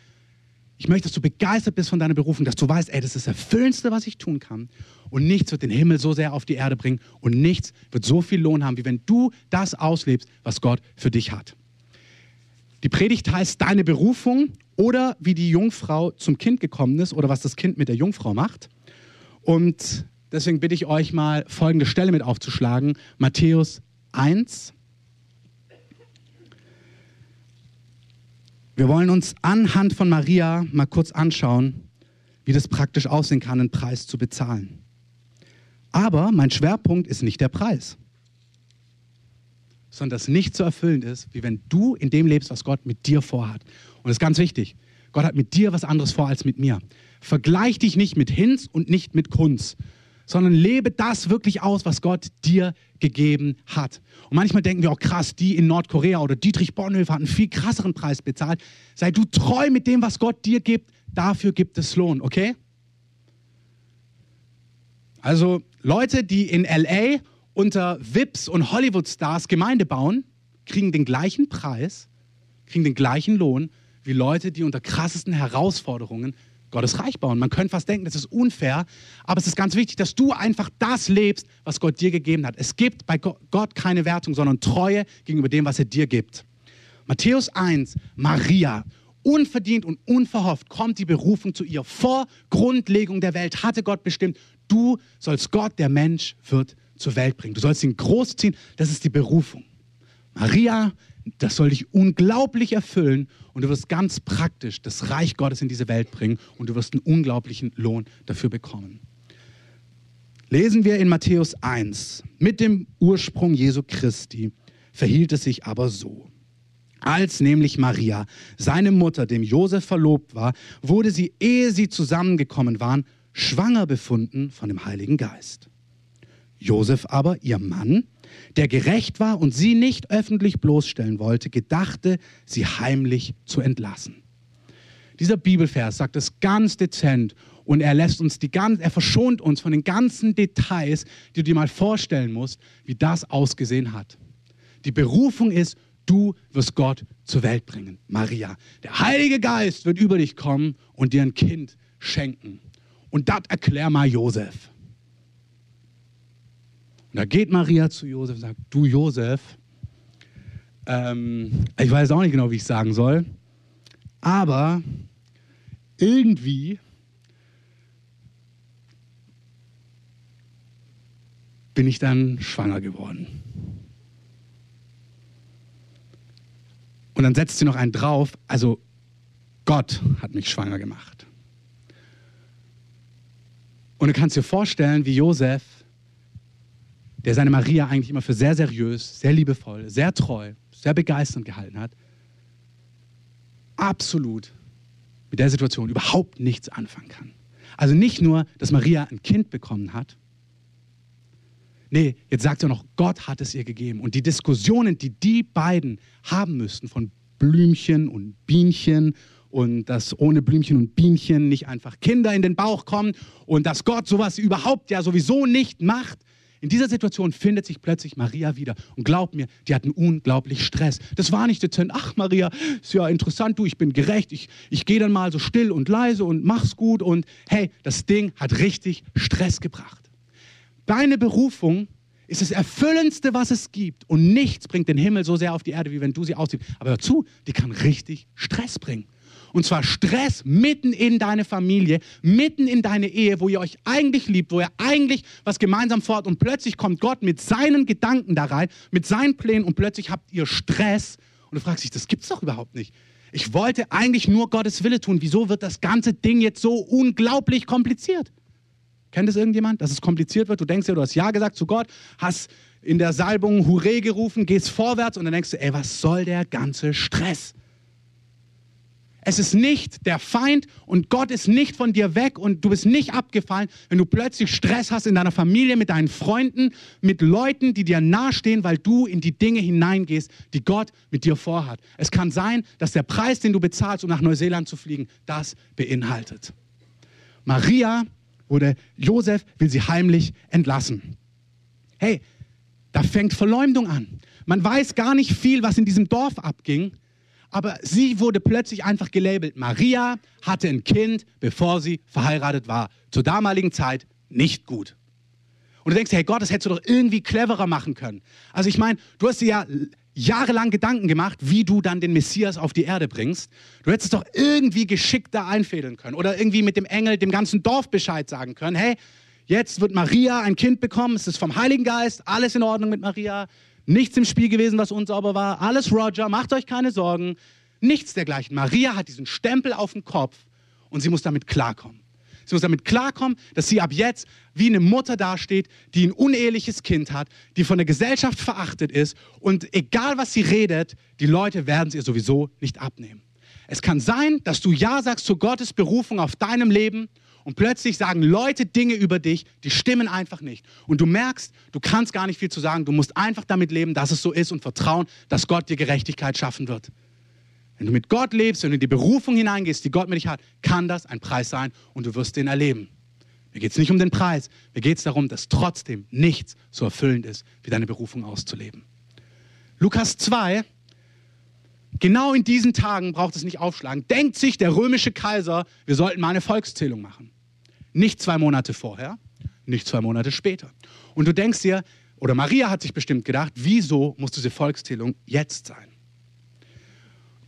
ich möchte, dass du begeistert bist von deiner Berufung, dass du weißt, ey, das ist das Erfüllendste, was ich tun kann. Und nichts wird den Himmel so sehr auf die Erde bringen und nichts wird so viel Lohn haben, wie wenn du das auslebst, was Gott für dich hat. Die Predigt heißt deine Berufung oder wie die Jungfrau zum Kind gekommen ist oder was das Kind mit der Jungfrau macht. Und deswegen bitte ich euch mal folgende Stelle mit aufzuschlagen. Matthäus 1, Wir wollen uns anhand von Maria mal kurz anschauen, wie das praktisch aussehen kann, einen Preis zu bezahlen. Aber mein Schwerpunkt ist nicht der Preis, sondern dass nicht so erfüllend ist, wie wenn du in dem lebst, was Gott mit dir vorhat. Und das ist ganz wichtig. Gott hat mit dir was anderes vor als mit mir. Vergleich dich nicht mit Hinz und nicht mit Kunz, sondern lebe das wirklich aus, was Gott dir gegeben hat. Und manchmal denken wir auch krass, die in Nordkorea oder Dietrich Bonhoeffer hat einen viel krasseren Preis bezahlt. Sei du treu mit dem, was Gott dir gibt, dafür gibt es Lohn, okay? Also Leute, die in LA unter Vips und Hollywood-Stars Gemeinde bauen, kriegen den gleichen Preis, kriegen den gleichen Lohn wie Leute, die unter krassesten Herausforderungen Gottes Reich bauen. Man könnte fast denken, das ist unfair, aber es ist ganz wichtig, dass du einfach das lebst, was Gott dir gegeben hat. Es gibt bei Gott keine Wertung, sondern Treue gegenüber dem, was er dir gibt. Matthäus 1, Maria. Unverdient und unverhofft kommt die Berufung zu ihr. Vor Grundlegung der Welt hatte Gott bestimmt, du sollst Gott, der Mensch wird, zur Welt bringen. Du sollst ihn großziehen. Das ist die Berufung. Maria das soll dich unglaublich erfüllen und du wirst ganz praktisch das Reich Gottes in diese Welt bringen und du wirst einen unglaublichen Lohn dafür bekommen. Lesen wir in Matthäus 1. Mit dem Ursprung Jesu Christi verhielt es sich aber so. Als nämlich Maria, seine Mutter, dem Josef verlobt war, wurde sie, ehe sie zusammengekommen waren, schwanger befunden von dem Heiligen Geist. Josef aber, ihr Mann, der gerecht war und sie nicht öffentlich bloßstellen wollte, gedachte, sie heimlich zu entlassen. Dieser Bibelvers sagt es ganz dezent und er lässt uns die ganz, er verschont uns von den ganzen Details, die du dir mal vorstellen musst, wie das ausgesehen hat. Die Berufung ist, du wirst Gott zur Welt bringen. Maria, der Heilige Geist wird über dich kommen und dir ein Kind schenken. Und das erklär mal Josef. Und da geht Maria zu Josef und sagt, du Josef, ähm, ich weiß auch nicht genau, wie ich sagen soll, aber irgendwie bin ich dann schwanger geworden. Und dann setzt sie noch einen drauf, also Gott hat mich schwanger gemacht. Und du kannst dir vorstellen, wie Josef, der seine Maria eigentlich immer für sehr seriös, sehr liebevoll, sehr treu, sehr begeisternd gehalten hat, absolut mit der Situation überhaupt nichts anfangen kann. Also nicht nur, dass Maria ein Kind bekommen hat, Nee, jetzt sagt er noch, Gott hat es ihr gegeben. Und die Diskussionen, die die beiden haben müssten von Blümchen und Bienchen und dass ohne Blümchen und Bienchen nicht einfach Kinder in den Bauch kommen und dass Gott sowas überhaupt ja sowieso nicht macht. In dieser Situation findet sich plötzlich Maria wieder. Und glaub mir, die hatten unglaublich Stress. Das war nicht dezent, ach Maria, ist ja interessant, du, ich bin gerecht, ich, ich gehe dann mal so still und leise und mach's gut. Und hey, das Ding hat richtig Stress gebracht. Deine Berufung ist das Erfüllendste, was es gibt. Und nichts bringt den Himmel so sehr auf die Erde, wie wenn du sie ausziehst. Aber hör zu, die kann richtig Stress bringen. Und zwar Stress mitten in deine Familie, mitten in deine Ehe, wo ihr euch eigentlich liebt, wo ihr eigentlich was gemeinsam fort und plötzlich kommt Gott mit seinen Gedanken da rein, mit seinen Plänen und plötzlich habt ihr Stress und du fragst dich, das gibt's doch überhaupt nicht. Ich wollte eigentlich nur Gottes Wille tun. Wieso wird das ganze Ding jetzt so unglaublich kompliziert? Kennt es irgendjemand, dass es kompliziert wird? Du denkst ja, du hast Ja gesagt zu Gott, hast in der Salbung Hure gerufen, gehst vorwärts und dann denkst du, ey, was soll der ganze Stress? Es ist nicht der Feind und Gott ist nicht von dir weg und du bist nicht abgefallen, wenn du plötzlich Stress hast in deiner Familie, mit deinen Freunden, mit Leuten, die dir nahestehen, weil du in die Dinge hineingehst, die Gott mit dir vorhat. Es kann sein, dass der Preis, den du bezahlst, um nach Neuseeland zu fliegen, das beinhaltet. Maria oder Josef will sie heimlich entlassen. Hey, da fängt Verleumdung an. Man weiß gar nicht viel, was in diesem Dorf abging, aber sie wurde plötzlich einfach gelabelt. Maria hatte ein Kind, bevor sie verheiratet war. Zur damaligen Zeit nicht gut. Und du denkst, hey Gott, das hättest du doch irgendwie cleverer machen können. Also ich meine, du hast dir ja jahrelang Gedanken gemacht, wie du dann den Messias auf die Erde bringst. Du hättest es doch irgendwie geschickter einfädeln können oder irgendwie mit dem Engel dem ganzen Dorf Bescheid sagen können. Hey, jetzt wird Maria ein Kind bekommen, es ist vom Heiligen Geist, alles in Ordnung mit Maria, nichts im Spiel gewesen, was unsauber war, alles Roger, macht euch keine Sorgen, nichts dergleichen. Maria hat diesen Stempel auf dem Kopf und sie muss damit klarkommen. Sie muss damit klarkommen, dass sie ab jetzt wie eine Mutter dasteht, die ein uneheliches Kind hat, die von der Gesellschaft verachtet ist und egal was sie redet, die Leute werden es ihr sowieso nicht abnehmen. Es kann sein, dass du Ja sagst zu Gottes Berufung auf deinem Leben und plötzlich sagen Leute Dinge über dich, die stimmen einfach nicht. Und du merkst, du kannst gar nicht viel zu sagen. Du musst einfach damit leben, dass es so ist und vertrauen, dass Gott dir Gerechtigkeit schaffen wird. Wenn du mit Gott lebst, wenn du in die Berufung hineingehst, die Gott mit dich hat, kann das ein Preis sein und du wirst den erleben. Mir geht es nicht um den Preis, mir geht es darum, dass trotzdem nichts so erfüllend ist, wie deine Berufung auszuleben. Lukas 2, genau in diesen Tagen braucht es nicht aufschlagen, denkt sich der römische Kaiser, wir sollten mal eine Volkszählung machen. Nicht zwei Monate vorher, nicht zwei Monate später. Und du denkst dir, oder Maria hat sich bestimmt gedacht, wieso muss diese Volkszählung jetzt sein?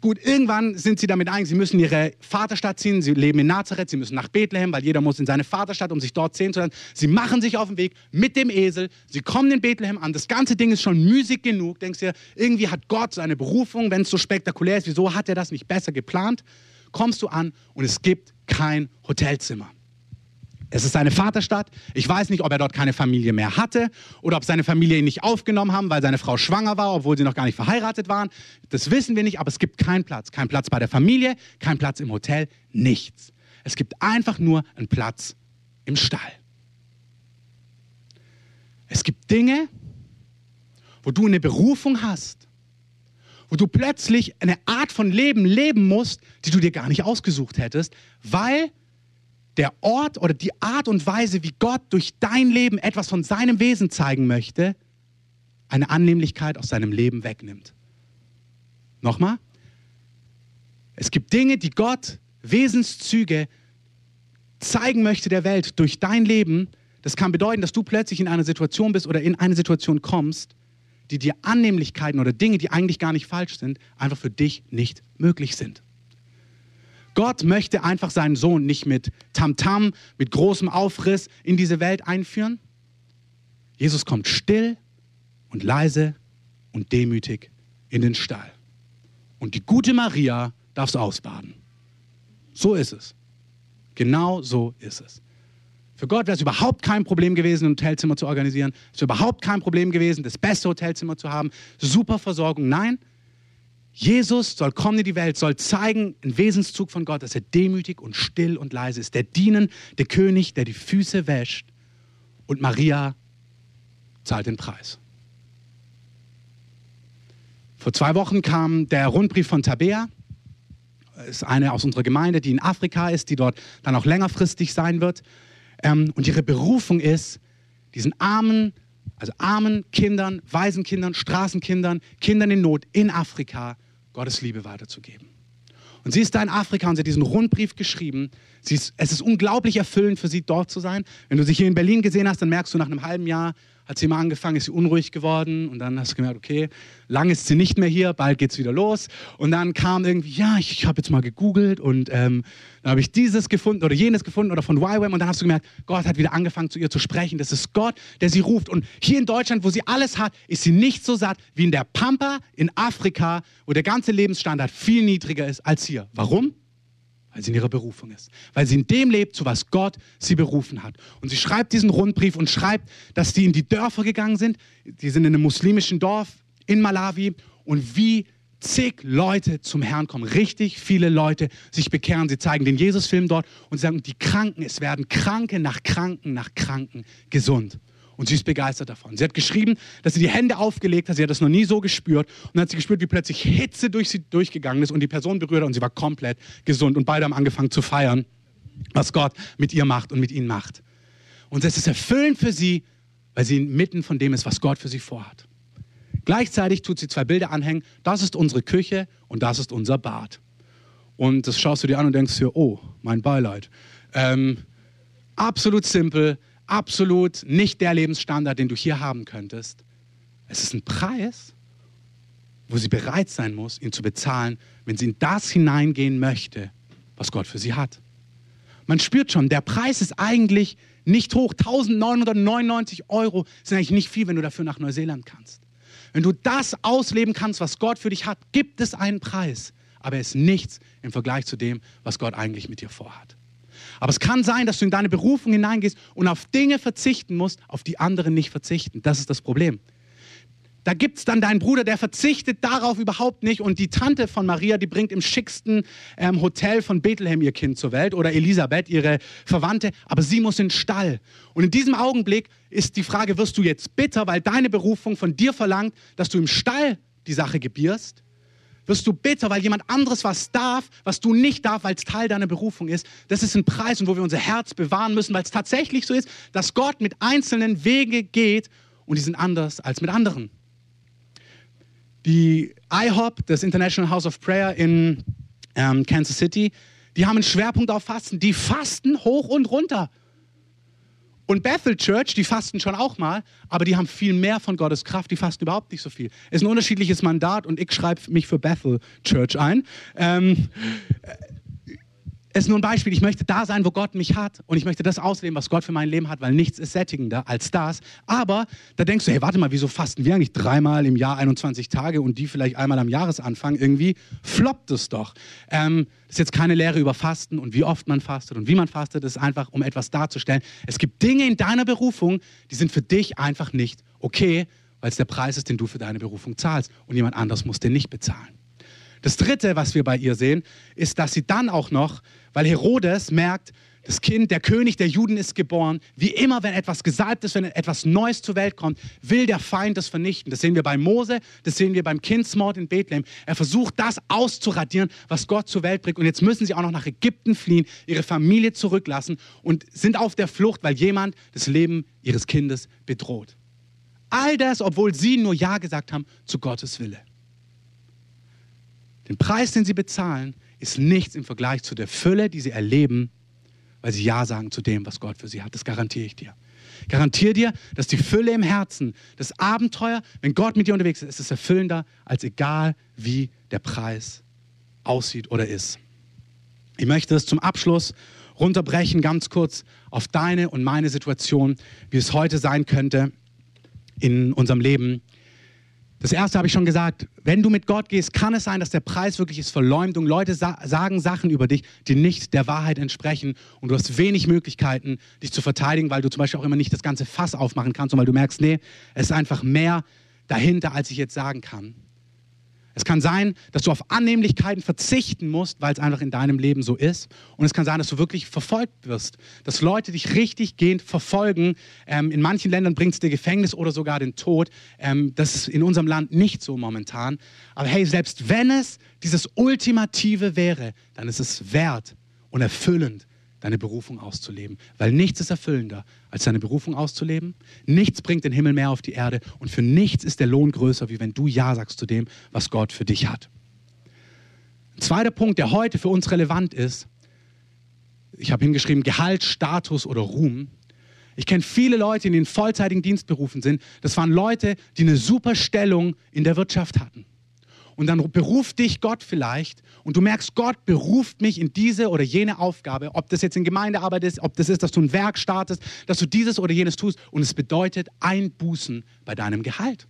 Gut, irgendwann sind sie damit einig, sie müssen ihre Vaterstadt ziehen, sie leben in Nazareth, sie müssen nach Bethlehem, weil jeder muss in seine Vaterstadt, um sich dort sehen zu lassen. Sie machen sich auf den Weg mit dem Esel, sie kommen in Bethlehem an, das ganze Ding ist schon müßig genug. Denkst du, irgendwie hat Gott seine Berufung, wenn es so spektakulär ist, wieso hat er das nicht besser geplant? Kommst du an und es gibt kein Hotelzimmer. Es ist seine Vaterstadt. Ich weiß nicht, ob er dort keine Familie mehr hatte oder ob seine Familie ihn nicht aufgenommen haben, weil seine Frau schwanger war, obwohl sie noch gar nicht verheiratet waren. Das wissen wir nicht, aber es gibt keinen Platz. Kein Platz bei der Familie, kein Platz im Hotel, nichts. Es gibt einfach nur einen Platz im Stall. Es gibt Dinge, wo du eine Berufung hast, wo du plötzlich eine Art von Leben leben musst, die du dir gar nicht ausgesucht hättest, weil der Ort oder die Art und Weise, wie Gott durch dein Leben etwas von seinem Wesen zeigen möchte, eine Annehmlichkeit aus seinem Leben wegnimmt. Nochmal. Es gibt Dinge, die Gott, Wesenszüge zeigen möchte der Welt durch dein Leben. Das kann bedeuten, dass du plötzlich in einer Situation bist oder in eine Situation kommst, die dir Annehmlichkeiten oder Dinge, die eigentlich gar nicht falsch sind, einfach für dich nicht möglich sind. Gott möchte einfach seinen Sohn nicht mit Tamtam, -Tam, mit großem Aufriss in diese Welt einführen. Jesus kommt still und leise und demütig in den Stall. Und die gute Maria darf es ausbaden. So ist es. Genau so ist es. Für Gott wäre es überhaupt kein Problem gewesen, ein Hotelzimmer zu organisieren. Es wäre überhaupt kein Problem gewesen, das beste Hotelzimmer zu haben, super Versorgung. Nein, Jesus soll kommen in die Welt, soll zeigen, ein Wesenszug von Gott, dass er demütig und still und leise ist. Der Dienen, der König, der die Füße wäscht. Und Maria zahlt den Preis. Vor zwei Wochen kam der Rundbrief von Tabea. Ist eine aus unserer Gemeinde, die in Afrika ist, die dort dann auch längerfristig sein wird. Ähm, und ihre Berufung ist, diesen armen also armen Kindern, Waisenkindern, Straßenkindern, Kindern in Not in Afrika Gottes Liebe weiterzugeben. Und sie ist da in Afrika und sie hat diesen Rundbrief geschrieben. Ist, es ist unglaublich erfüllend für sie, dort zu sein. Wenn du sie hier in Berlin gesehen hast, dann merkst du nach einem halben Jahr, hat sie mal angefangen, ist sie unruhig geworden und dann hast du gemerkt, okay, lang ist sie nicht mehr hier, bald geht es wieder los. Und dann kam irgendwie, ja, ich, ich habe jetzt mal gegoogelt und ähm, dann habe ich dieses gefunden oder jenes gefunden oder von YWAM und dann hast du gemerkt, Gott hat wieder angefangen zu ihr zu sprechen. Das ist Gott, der sie ruft. Und hier in Deutschland, wo sie alles hat, ist sie nicht so satt wie in der Pampa in Afrika, wo der ganze Lebensstandard viel niedriger ist als hier. Warum? Weil sie in ihrer Berufung ist, weil sie in dem lebt, zu was Gott sie berufen hat. Und sie schreibt diesen Rundbrief und schreibt, dass die in die Dörfer gegangen sind. Die sind in einem muslimischen Dorf in Malawi und wie zig Leute zum Herrn kommen, richtig viele Leute sich bekehren. Sie zeigen den Jesusfilm dort und sagen, die Kranken, es werden Kranke nach Kranken nach Kranken gesund. Und sie ist begeistert davon. Sie hat geschrieben, dass sie die Hände aufgelegt hat. Sie hat das noch nie so gespürt. Und dann hat sie gespürt, wie plötzlich Hitze durch sie durchgegangen ist und die Person berührt und sie war komplett gesund. Und beide haben angefangen zu feiern, was Gott mit ihr macht und mit ihnen macht. Und es ist erfüllend für sie, weil sie inmitten von dem ist, was Gott für sie vorhat. Gleichzeitig tut sie zwei Bilder anhängen. Das ist unsere Küche und das ist unser Bad. Und das schaust du dir an und denkst dir, oh, mein Beileid. Ähm, absolut simpel, absolut nicht der Lebensstandard, den du hier haben könntest. Es ist ein Preis, wo sie bereit sein muss, ihn zu bezahlen, wenn sie in das hineingehen möchte, was Gott für sie hat. Man spürt schon, der Preis ist eigentlich nicht hoch. 1999 Euro sind eigentlich nicht viel, wenn du dafür nach Neuseeland kannst. Wenn du das ausleben kannst, was Gott für dich hat, gibt es einen Preis. Aber er ist nichts im Vergleich zu dem, was Gott eigentlich mit dir vorhat. Aber es kann sein, dass du in deine Berufung hineingehst und auf Dinge verzichten musst, auf die anderen nicht verzichten. Das ist das Problem. Da gibt es dann deinen Bruder, der verzichtet darauf überhaupt nicht. Und die Tante von Maria, die bringt im schicksten ähm, Hotel von Bethlehem ihr Kind zur Welt oder Elisabeth, ihre Verwandte, aber sie muss in den Stall. Und in diesem Augenblick ist die Frage, wirst du jetzt bitter, weil deine Berufung von dir verlangt, dass du im Stall die Sache gebierst? Wirst du bitter, weil jemand anderes was darf, was du nicht darfst, weil es Teil deiner Berufung ist. Das ist ein Preis wo wir unser Herz bewahren müssen, weil es tatsächlich so ist, dass Gott mit einzelnen Wege geht und die sind anders als mit anderen. Die IHOP, das International House of Prayer in ähm, Kansas City, die haben einen Schwerpunkt auf Fasten. Die fasten hoch und runter. Und Bethel Church, die fasten schon auch mal, aber die haben viel mehr von Gottes Kraft, die fasten überhaupt nicht so viel. Ist ein unterschiedliches Mandat und ich schreibe mich für Bethel Church ein. Ähm, ist nur ein Beispiel. Ich möchte da sein, wo Gott mich hat. Und ich möchte das ausleben, was Gott für mein Leben hat, weil nichts ist sättigender als das. Aber da denkst du, hey, warte mal, wieso fasten wir eigentlich dreimal im Jahr 21 Tage und die vielleicht einmal am Jahresanfang? Irgendwie floppt es doch. Ähm, das ist jetzt keine Lehre über Fasten und wie oft man fastet und wie man fastet. Das ist einfach, um etwas darzustellen. Es gibt Dinge in deiner Berufung, die sind für dich einfach nicht okay, weil es der Preis ist, den du für deine Berufung zahlst. Und jemand anderes muss den nicht bezahlen. Das Dritte, was wir bei ihr sehen, ist, dass sie dann auch noch, weil Herodes merkt, das Kind, der König der Juden ist geboren. Wie immer, wenn etwas gesalbt ist, wenn etwas Neues zur Welt kommt, will der Feind das vernichten. Das sehen wir bei Mose, das sehen wir beim Kindsmord in Bethlehem. Er versucht, das auszuradieren, was Gott zur Welt bringt. Und jetzt müssen sie auch noch nach Ägypten fliehen, ihre Familie zurücklassen und sind auf der Flucht, weil jemand das Leben ihres Kindes bedroht. All das, obwohl sie nur Ja gesagt haben zu Gottes Wille. Den Preis, den sie bezahlen, ist nichts im Vergleich zu der Fülle, die sie erleben, weil sie Ja sagen zu dem, was Gott für sie hat. Das garantiere ich dir. Garantiere dir, dass die Fülle im Herzen, das Abenteuer, wenn Gott mit dir unterwegs ist, ist es erfüllender, als egal wie der Preis aussieht oder ist. Ich möchte es zum Abschluss runterbrechen, ganz kurz auf deine und meine Situation, wie es heute sein könnte in unserem Leben. Das erste habe ich schon gesagt, wenn du mit Gott gehst, kann es sein, dass der Preis wirklich ist Verleumdung. Leute sa sagen Sachen über dich, die nicht der Wahrheit entsprechen und du hast wenig Möglichkeiten, dich zu verteidigen, weil du zum Beispiel auch immer nicht das ganze Fass aufmachen kannst und weil du merkst, nee, es ist einfach mehr dahinter, als ich jetzt sagen kann. Es kann sein, dass du auf Annehmlichkeiten verzichten musst, weil es einfach in deinem Leben so ist. Und es kann sein, dass du wirklich verfolgt wirst, dass Leute dich richtig gehend verfolgen. Ähm, in manchen Ländern bringt es dir Gefängnis oder sogar den Tod. Ähm, das ist in unserem Land nicht so momentan. Aber hey, selbst wenn es dieses Ultimative wäre, dann ist es wert und erfüllend, deine Berufung auszuleben. Weil nichts ist erfüllender, als deine Berufung auszuleben. Nichts bringt den Himmel mehr auf die Erde und für nichts ist der Lohn größer, wie wenn du Ja sagst zu dem, was Gott für dich hat. Ein zweiter Punkt, der heute für uns relevant ist, ich habe hingeschrieben, Gehalt, Status oder Ruhm. Ich kenne viele Leute, die in den vollzeitigen Dienst berufen sind. Das waren Leute, die eine super Stellung in der Wirtschaft hatten und dann beruft dich Gott vielleicht und du merkst, Gott beruft mich in diese oder jene Aufgabe, ob das jetzt in Gemeindearbeit ist, ob das ist, dass du ein Werk startest, dass du dieses oder jenes tust und es bedeutet Einbußen bei deinem Gehalt.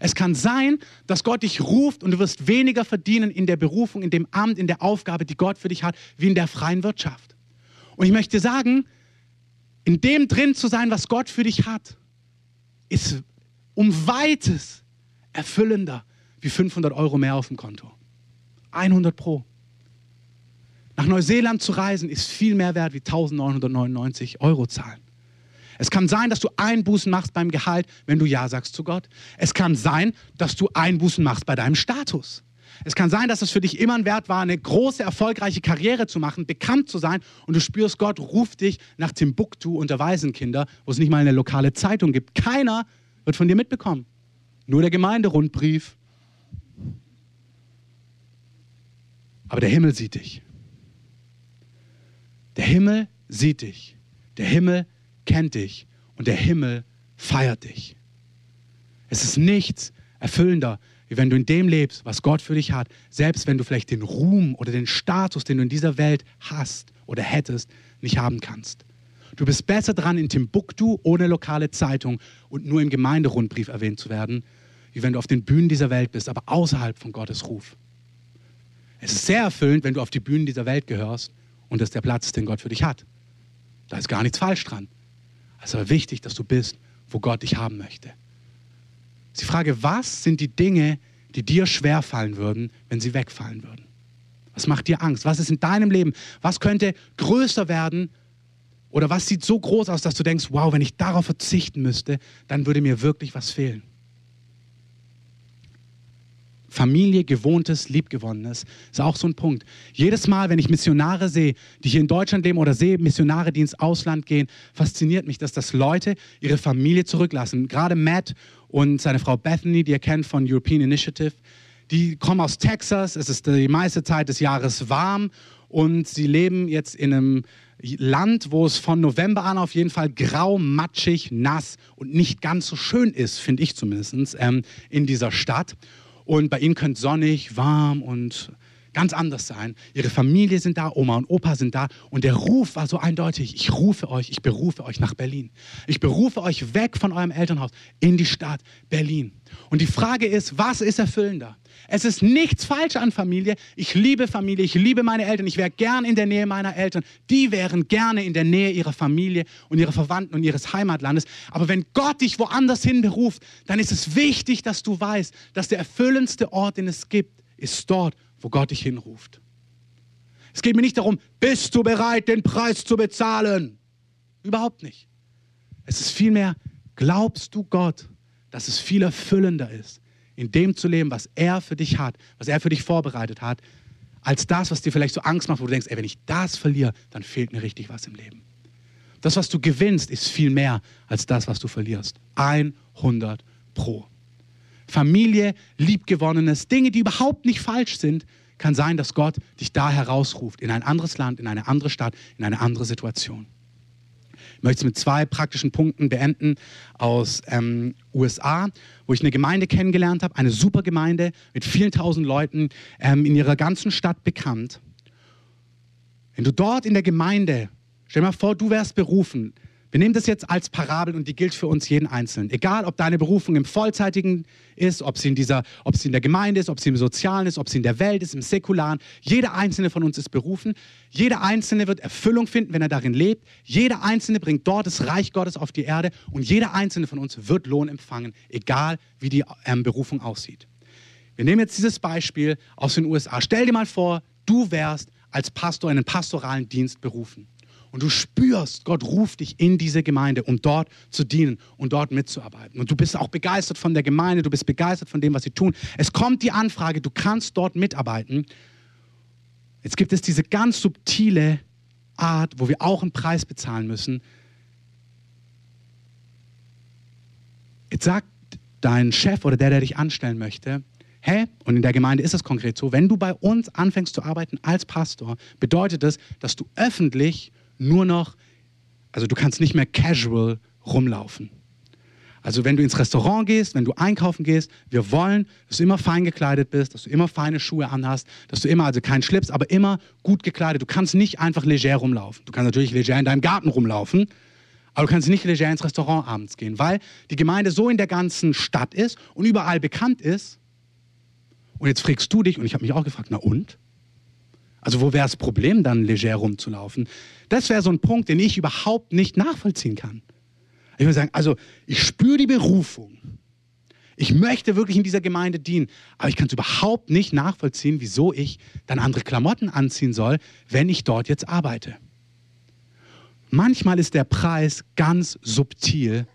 Es kann sein, dass Gott dich ruft und du wirst weniger verdienen in der Berufung, in dem Amt, in der Aufgabe, die Gott für dich hat, wie in der freien Wirtschaft. Und ich möchte sagen, in dem drin zu sein, was Gott für dich hat, ist um weites erfüllender wie 500 Euro mehr auf dem Konto. 100 pro. Nach Neuseeland zu reisen ist viel mehr wert wie 1999 Euro zahlen. Es kann sein, dass du Einbußen machst beim Gehalt, wenn du Ja sagst zu Gott. Es kann sein, dass du Einbußen machst bei deinem Status. Es kann sein, dass es für dich immer ein Wert war, eine große, erfolgreiche Karriere zu machen, bekannt zu sein und du spürst, Gott ruft dich nach Timbuktu unter Waisenkinder, wo es nicht mal eine lokale Zeitung gibt. Keiner wird von dir mitbekommen. Nur der Gemeinderundbrief Aber der Himmel sieht dich. Der Himmel sieht dich. Der Himmel kennt dich. Und der Himmel feiert dich. Es ist nichts erfüllender, wie wenn du in dem lebst, was Gott für dich hat, selbst wenn du vielleicht den Ruhm oder den Status, den du in dieser Welt hast oder hättest, nicht haben kannst. Du bist besser dran, in Timbuktu ohne lokale Zeitung und nur im Gemeinderundbrief erwähnt zu werden, wie wenn du auf den Bühnen dieser Welt bist, aber außerhalb von Gottes Ruf. Es ist sehr erfüllend, wenn du auf die Bühnen dieser Welt gehörst und das der Platz ist, den Gott für dich hat. Da ist gar nichts falsch dran. Es ist aber wichtig, dass du bist, wo Gott dich haben möchte. ist die Frage, was sind die Dinge, die dir schwerfallen würden, wenn sie wegfallen würden? Was macht dir Angst? Was ist in deinem Leben? Was könnte größer werden? Oder was sieht so groß aus, dass du denkst, wow, wenn ich darauf verzichten müsste, dann würde mir wirklich was fehlen? Familie, gewohntes, liebgewonnenes, ist auch so ein Punkt. Jedes Mal, wenn ich Missionare sehe, die hier in Deutschland leben oder sehe Missionare, die ins Ausland gehen, fasziniert mich, dass das Leute ihre Familie zurücklassen. Gerade Matt und seine Frau Bethany, die ihr kennt von European Initiative, die kommen aus Texas, es ist die meiste Zeit des Jahres warm und sie leben jetzt in einem Land, wo es von November an auf jeden Fall grau, matschig, nass und nicht ganz so schön ist, finde ich zumindest, ähm, in dieser Stadt. Und bei ihnen könnte sonnig, warm und ganz anders sein. Ihre Familie sind da, Oma und Opa sind da. Und der Ruf war so eindeutig. Ich rufe euch, ich berufe euch nach Berlin. Ich berufe euch weg von eurem Elternhaus in die Stadt Berlin. Und die Frage ist, was ist erfüllender? Es ist nichts falsch an Familie. Ich liebe Familie, ich liebe meine Eltern, ich wäre gern in der Nähe meiner Eltern. Die wären gerne in der Nähe ihrer Familie und ihrer Verwandten und ihres Heimatlandes. Aber wenn Gott dich woanders hin beruft, dann ist es wichtig, dass du weißt, dass der erfüllendste Ort, den es gibt, ist dort, wo Gott dich hinruft. Es geht mir nicht darum, bist du bereit, den Preis zu bezahlen? Überhaupt nicht. Es ist vielmehr, glaubst du Gott, dass es viel erfüllender ist, in dem zu leben, was er für dich hat, was er für dich vorbereitet hat, als das, was dir vielleicht so Angst macht, wo du denkst, ey, wenn ich das verliere, dann fehlt mir richtig was im Leben. Das, was du gewinnst, ist viel mehr als das, was du verlierst. 100 Pro. Familie, Liebgewonnenes, Dinge, die überhaupt nicht falsch sind, kann sein, dass Gott dich da herausruft, in ein anderes Land, in eine andere Stadt, in eine andere Situation. Ich möchte es mit zwei praktischen Punkten beenden aus ähm, USA, wo ich eine Gemeinde kennengelernt habe, eine super Gemeinde mit vielen tausend Leuten ähm, in ihrer ganzen Stadt bekannt. Wenn du dort in der Gemeinde, stell dir mal vor, du wärst berufen, wir nehmen das jetzt als Parabel und die gilt für uns jeden Einzelnen. Egal, ob deine Berufung im Vollzeitigen ist, ob sie in, dieser, ob sie in der Gemeinde ist, ob sie im Sozialen ist, ob sie in der Welt ist, im Säkularen. Jeder Einzelne von uns ist berufen. Jeder Einzelne wird Erfüllung finden, wenn er darin lebt. Jeder Einzelne bringt dort das Reich Gottes auf die Erde und jeder Einzelne von uns wird Lohn empfangen, egal wie die ähm, Berufung aussieht. Wir nehmen jetzt dieses Beispiel aus den USA. Stell dir mal vor, du wärst als Pastor in einen pastoralen Dienst berufen und du spürst, Gott ruft dich in diese Gemeinde, um dort zu dienen und dort mitzuarbeiten. Und du bist auch begeistert von der Gemeinde, du bist begeistert von dem, was sie tun. Es kommt die Anfrage, du kannst dort mitarbeiten. Jetzt gibt es diese ganz subtile Art, wo wir auch einen Preis bezahlen müssen. Jetzt sagt dein Chef oder der, der dich anstellen möchte, hä? Und in der Gemeinde ist es konkret so, wenn du bei uns anfängst zu arbeiten als Pastor, bedeutet das, dass du öffentlich nur noch, also du kannst nicht mehr casual rumlaufen. Also wenn du ins Restaurant gehst, wenn du einkaufen gehst, wir wollen, dass du immer fein gekleidet bist, dass du immer feine Schuhe anhast, dass du immer, also kein Schlips, aber immer gut gekleidet. Du kannst nicht einfach leger rumlaufen. Du kannst natürlich leger in deinem Garten rumlaufen, aber du kannst nicht leger ins Restaurant abends gehen, weil die Gemeinde so in der ganzen Stadt ist und überall bekannt ist. Und jetzt fragst du dich, und ich habe mich auch gefragt, na und? Also wo wäre das Problem dann, leger rumzulaufen? Das wäre so ein Punkt, den ich überhaupt nicht nachvollziehen kann. Ich würde sagen, also ich spüre die Berufung. Ich möchte wirklich in dieser Gemeinde dienen, aber ich kann es überhaupt nicht nachvollziehen, wieso ich dann andere Klamotten anziehen soll, wenn ich dort jetzt arbeite. Manchmal ist der Preis ganz subtil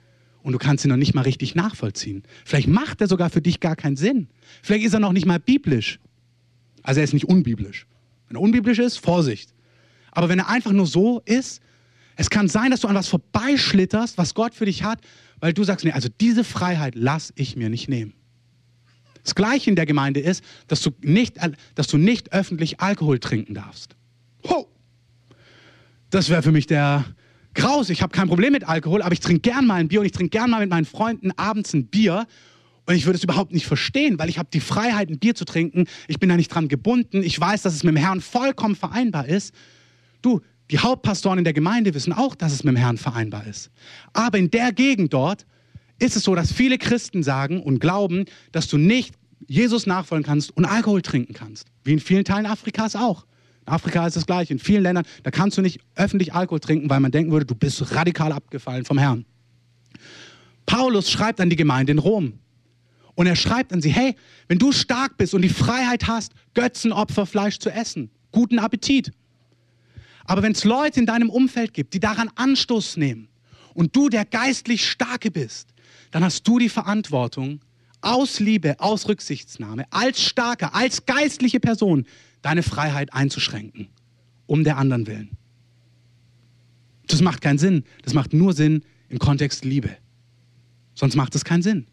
und du kannst ihn noch nicht mal richtig nachvollziehen. Vielleicht macht er sogar für dich gar keinen Sinn. Vielleicht ist er noch nicht mal biblisch. Also er ist nicht unbiblisch. Wenn er unbiblisch ist, Vorsicht. Aber wenn er einfach nur so ist, es kann sein, dass du an was vorbeischlitterst, was Gott für dich hat, weil du sagst, nee, also diese Freiheit lass ich mir nicht nehmen. Das Gleiche in der Gemeinde ist, dass du nicht, dass du nicht öffentlich Alkohol trinken darfst. Ho! Das wäre für mich der Graus. Ich habe kein Problem mit Alkohol, aber ich trinke gern mal ein Bier und ich trinke gern mal mit meinen Freunden abends ein Bier und ich würde es überhaupt nicht verstehen, weil ich habe die Freiheit, ein Bier zu trinken. Ich bin da nicht dran gebunden. Ich weiß, dass es mit dem Herrn vollkommen vereinbar ist. Du, die Hauptpastoren in der Gemeinde wissen auch, dass es mit dem Herrn vereinbar ist. Aber in der Gegend dort ist es so, dass viele Christen sagen und glauben, dass du nicht Jesus nachfolgen kannst und Alkohol trinken kannst. Wie in vielen Teilen Afrikas auch. In Afrika ist es gleich. In vielen Ländern, da kannst du nicht öffentlich Alkohol trinken, weil man denken würde, du bist radikal abgefallen vom Herrn. Paulus schreibt an die Gemeinde in Rom. Und er schreibt an sie, hey, wenn du stark bist und die Freiheit hast, Götzenopferfleisch zu essen, guten Appetit. Aber wenn es Leute in deinem Umfeld gibt, die daran Anstoß nehmen und du der geistlich Starke bist, dann hast du die Verantwortung, aus Liebe, aus Rücksichtsnahme, als Starker, als geistliche Person, deine Freiheit einzuschränken, um der anderen willen. Das macht keinen Sinn. Das macht nur Sinn im Kontext Liebe. Sonst macht es keinen Sinn.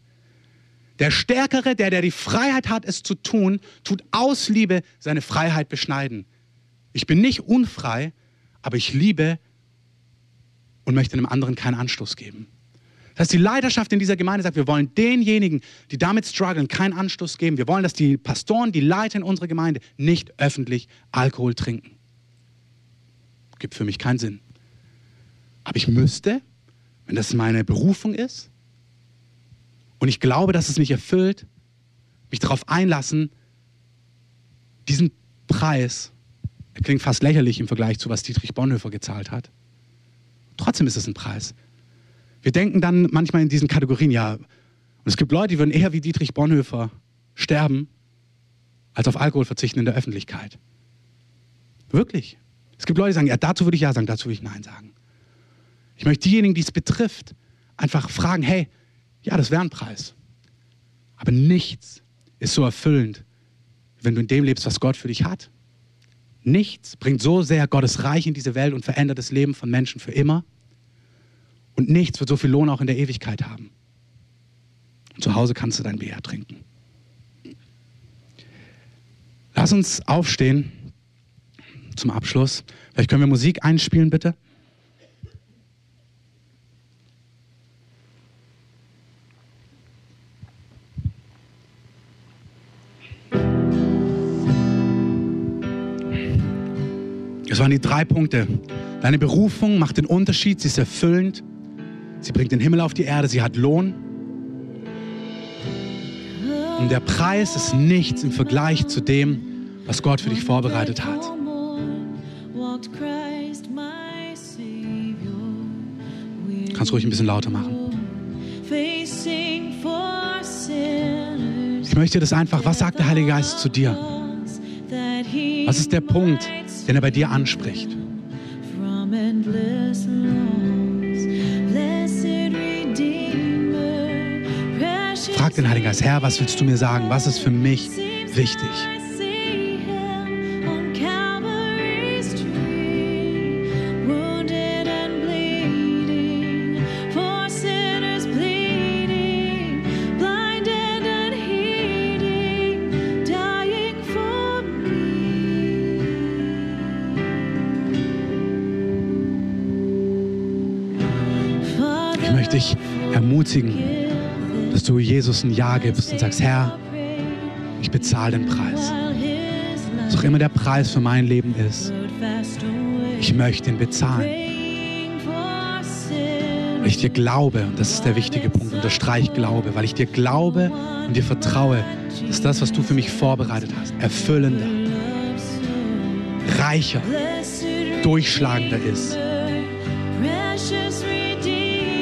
Der Stärkere, der, der die Freiheit hat, es zu tun, tut aus Liebe seine Freiheit beschneiden. Ich bin nicht unfrei, aber ich liebe und möchte einem anderen keinen Anstoß geben. Dass die Leiterschaft in dieser Gemeinde sagt, wir wollen denjenigen, die damit strugglen, keinen Anstoß geben. Wir wollen, dass die Pastoren, die Leiter in unserer Gemeinde nicht öffentlich Alkohol trinken. Gibt für mich keinen Sinn. Aber ich müsste, wenn das meine Berufung ist und ich glaube, dass es mich erfüllt, mich darauf einlassen, diesen Preis, er klingt fast lächerlich im Vergleich zu was Dietrich Bonhoeffer gezahlt hat. Trotzdem ist es ein Preis. Wir denken dann manchmal in diesen Kategorien, ja, und es gibt Leute, die würden eher wie Dietrich Bonhoeffer sterben, als auf Alkohol verzichten in der Öffentlichkeit. Wirklich. Es gibt Leute, die sagen, ja, dazu würde ich ja sagen, dazu würde ich nein sagen. Ich möchte diejenigen, die es betrifft, einfach fragen, hey, ja, das wäre ein Preis. Aber nichts ist so erfüllend, wenn du in dem lebst, was Gott für dich hat. Nichts bringt so sehr Gottes Reich in diese Welt und verändert das Leben von Menschen für immer. Und nichts wird so viel Lohn auch in der Ewigkeit haben. Und zu Hause kannst du dein Bier trinken. Lass uns aufstehen zum Abschluss. Vielleicht können wir Musik einspielen, bitte. Das waren die drei Punkte. Deine Berufung macht den Unterschied, sie ist erfüllend. Sie bringt den Himmel auf die Erde, sie hat Lohn. Und der Preis ist nichts im Vergleich zu dem, was Gott für dich vorbereitet hat. Kannst ruhig ein bisschen lauter machen. Ich möchte das einfach, was sagt der Heilige Geist zu dir? Was ist der Punkt, den er bei dir anspricht? Frag den Heiligen Geist, Herr, was willst du mir sagen? Was ist für mich wichtig? Jesus ein Ja gibst und sagst, Herr, ich bezahle den Preis. Was auch immer der Preis für mein Leben ist, ich möchte ihn bezahlen. Weil ich dir glaube, und das ist der wichtige Punkt, unterstreich Glaube, weil ich dir glaube und dir vertraue, dass das, was du für mich vorbereitet hast, erfüllender, reicher, durchschlagender ist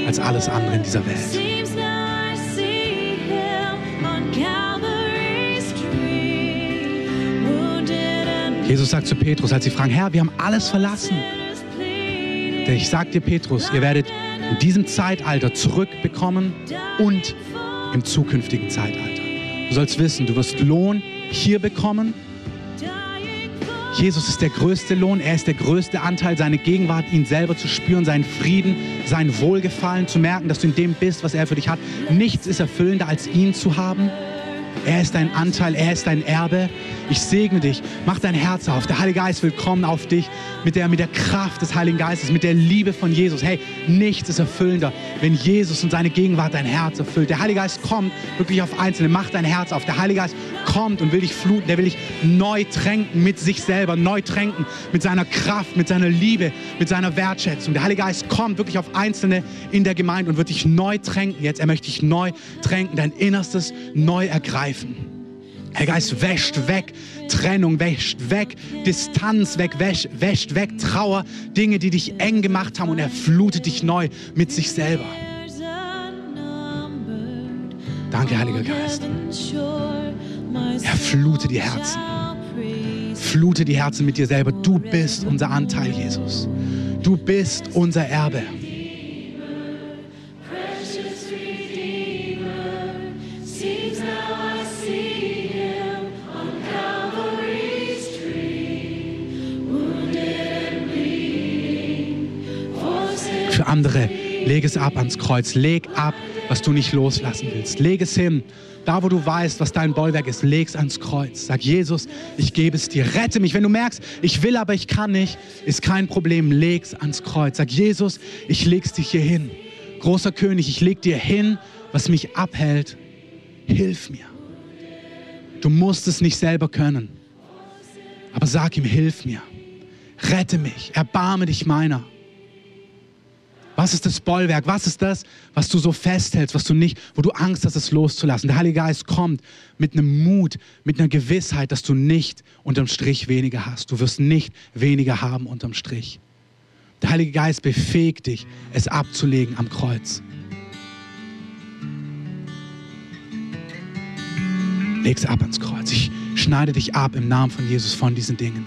als alles andere in dieser Welt. Jesus sagt zu Petrus, als sie fragen, Herr, wir haben alles verlassen. Ich sage dir, Petrus, ihr werdet in diesem Zeitalter zurückbekommen und im zukünftigen Zeitalter. Du sollst wissen, du wirst Lohn hier bekommen. Jesus ist der größte Lohn, er ist der größte Anteil, seine Gegenwart, ihn selber zu spüren, seinen Frieden, sein Wohlgefallen, zu merken, dass du in dem bist, was er für dich hat. Nichts ist erfüllender, als ihn zu haben. Er ist dein Anteil, er ist dein Erbe. Ich segne dich, mach dein Herz auf. Der Heilige Geist will kommen auf dich mit der, mit der Kraft des Heiligen Geistes, mit der Liebe von Jesus. Hey, nichts ist erfüllender, wenn Jesus und seine Gegenwart dein Herz erfüllt. Der Heilige Geist kommt wirklich auf Einzelne, mach dein Herz auf. Der Heilige Geist kommt und will dich fluten, der will dich neu tränken mit sich selber, neu tränken mit seiner Kraft, mit seiner Liebe, mit seiner Wertschätzung. Der Heilige Geist kommt wirklich auf Einzelne in der Gemeinde und wird dich neu tränken. Jetzt, er möchte dich neu tränken, dein Innerstes neu ergreifen. Herr Geist wäscht weg Trennung, wäscht weg Distanz, weg, wäscht, wäscht weg Trauer, Dinge, die dich eng gemacht haben und er flutet dich neu mit sich selber. Danke, Heiliger Geist. Er flute die Herzen. Flute die Herzen mit dir selber. Du bist unser Anteil, Jesus. Du bist unser Erbe. Für andere, leg es ab ans Kreuz. Leg ab, was du nicht loslassen willst. Leg es hin. Da, wo du weißt, was dein Bollwerk ist, leg es ans Kreuz. Sag, Jesus, ich gebe es dir. Rette mich. Wenn du merkst, ich will, aber ich kann nicht, ist kein Problem. Leg es ans Kreuz. Sag, Jesus, ich leg's dich hier hin. großer König, ich leg dir hin, was mich abhält. Hilf mir. Du musst es nicht selber können. Aber sag ihm, hilf mir. Rette mich. Erbarme dich meiner. Was ist das Bollwerk? Was ist das, was du so festhältst, was du nicht, wo du Angst hast, es loszulassen? Der Heilige Geist kommt mit einem Mut, mit einer Gewissheit, dass du nicht unterm Strich weniger hast. Du wirst nicht weniger haben unterm Strich. Der Heilige Geist befähigt dich, es abzulegen am Kreuz. Leg es ab ans Kreuz. Ich schneide dich ab im Namen von Jesus von diesen Dingen.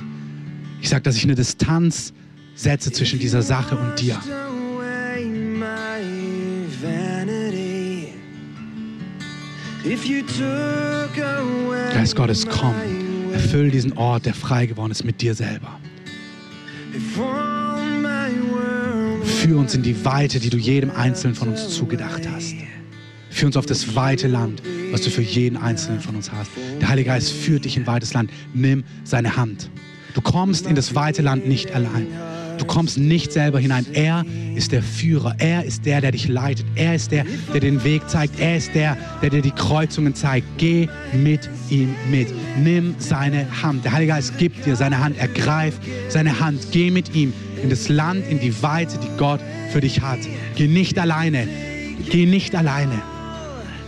Ich sage, dass ich eine Distanz setze zwischen dieser Sache und dir. Geist Gottes, komm, erfüll diesen Ort, der frei geworden ist, mit dir selber. Führ uns in die Weite, die du jedem Einzelnen von uns zugedacht hast. Führ uns auf das weite Land, was du für jeden Einzelnen von uns hast. Der Heilige Geist führt dich in weites Land. Nimm seine Hand. Du kommst in das weite Land nicht allein. Du kommst nicht selber hinein. Er ist der Führer. Er ist der, der dich leitet. Er ist der, der den Weg zeigt. Er ist der, der dir die Kreuzungen zeigt. Geh mit ihm mit. Nimm seine Hand. Der Heilige Geist gibt dir seine Hand. Ergreif seine Hand. Geh mit ihm in das Land, in die Weite, die Gott für dich hat. Geh nicht alleine. Geh nicht alleine.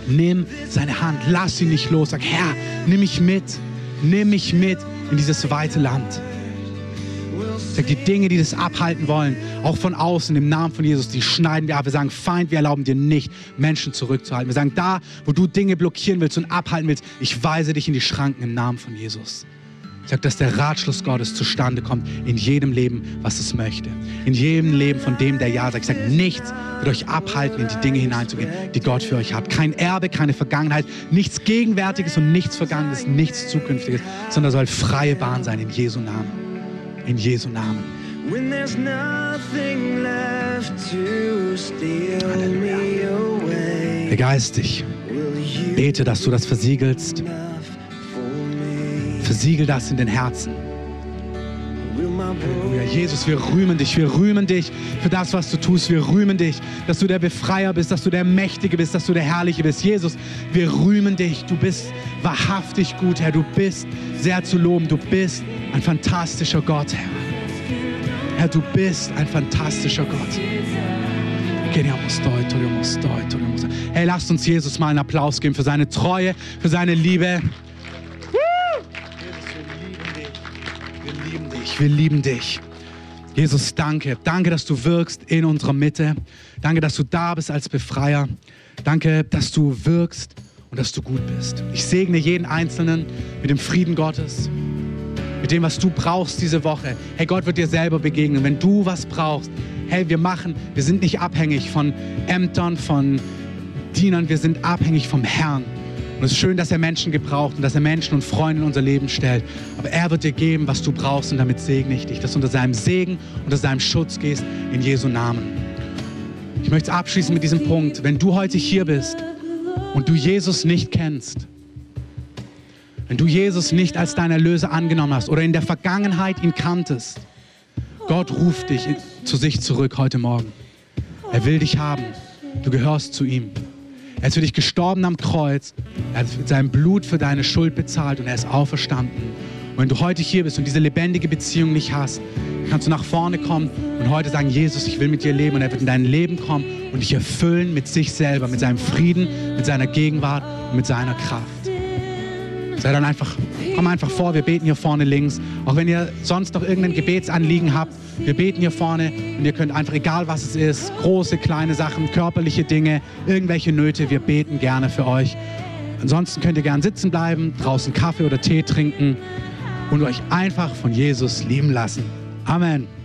Nimm seine Hand. Lass ihn nicht los. Sag, Herr, nimm mich mit. Nimm mich mit in dieses weite Land. Sag, die Dinge, die das abhalten wollen, auch von außen im Namen von Jesus, die schneiden wir ab. Wir sagen, Feind, wir erlauben dir nicht, Menschen zurückzuhalten. Wir sagen, da, wo du Dinge blockieren willst und abhalten willst, ich weise dich in die Schranken im Namen von Jesus. Ich sage, dass der Ratschluss Gottes zustande kommt in jedem Leben, was es möchte. In jedem Leben von dem, der Ja sagt. Ich sage, nichts wird euch abhalten, in die Dinge hineinzugehen, die Gott für euch hat. Kein Erbe, keine Vergangenheit, nichts Gegenwärtiges und nichts Vergangenes, nichts Zukünftiges, sondern soll freie Bahn sein in Jesu Namen. In Jesu Namen. Halleluja. Begeist dich. Bete, dass du das versiegelst. Versiegel das in den Herzen. Halleluja. Jesus, wir rühmen dich, wir rühmen dich für das, was du tust. Wir rühmen dich, dass du der Befreier bist, dass du der Mächtige bist, dass du der Herrliche bist. Jesus, wir rühmen dich. Du bist wahrhaftig gut, Herr. Du bist sehr zu loben. Du bist ein fantastischer Gott, Herr. Herr, du bist ein fantastischer Gott. Hey, lasst uns Jesus mal einen Applaus geben für seine Treue, für seine Liebe. Dich, wir lieben dich. Jesus, danke. Danke, dass du wirkst in unserer Mitte. Danke, dass du da bist als Befreier. Danke, dass du wirkst und dass du gut bist. Ich segne jeden Einzelnen mit dem Frieden Gottes mit dem, was du brauchst diese Woche. Hey, Gott wird dir selber begegnen. Wenn du was brauchst, hey, wir machen, wir sind nicht abhängig von Ämtern, von Dienern, wir sind abhängig vom Herrn. Und es ist schön, dass er Menschen gebraucht und dass er Menschen und Freunde in unser Leben stellt. Aber er wird dir geben, was du brauchst und damit segne ich dich, dass du unter seinem Segen, unter seinem Schutz gehst, in Jesu Namen. Ich möchte abschließen mit diesem Punkt. Wenn du heute hier bist und du Jesus nicht kennst, wenn du Jesus nicht als deinen Erlöser angenommen hast oder in der Vergangenheit ihn kanntest, Gott ruft dich zu sich zurück heute Morgen. Er will dich haben. Du gehörst zu ihm. Er ist für dich gestorben am Kreuz. Er hat mit seinem Blut für deine Schuld bezahlt und er ist auferstanden. Und wenn du heute hier bist und diese lebendige Beziehung nicht hast, kannst du nach vorne kommen und heute sagen, Jesus, ich will mit dir leben. Und er wird in dein Leben kommen und dich erfüllen mit sich selber, mit seinem Frieden, mit seiner Gegenwart und mit seiner Kraft. Sei dann einfach, komm einfach vor, wir beten hier vorne links. Auch wenn ihr sonst noch irgendein Gebetsanliegen habt, wir beten hier vorne und ihr könnt einfach, egal was es ist, große, kleine Sachen, körperliche Dinge, irgendwelche Nöte, wir beten gerne für euch. Ansonsten könnt ihr gern sitzen bleiben, draußen Kaffee oder Tee trinken und euch einfach von Jesus lieben lassen. Amen.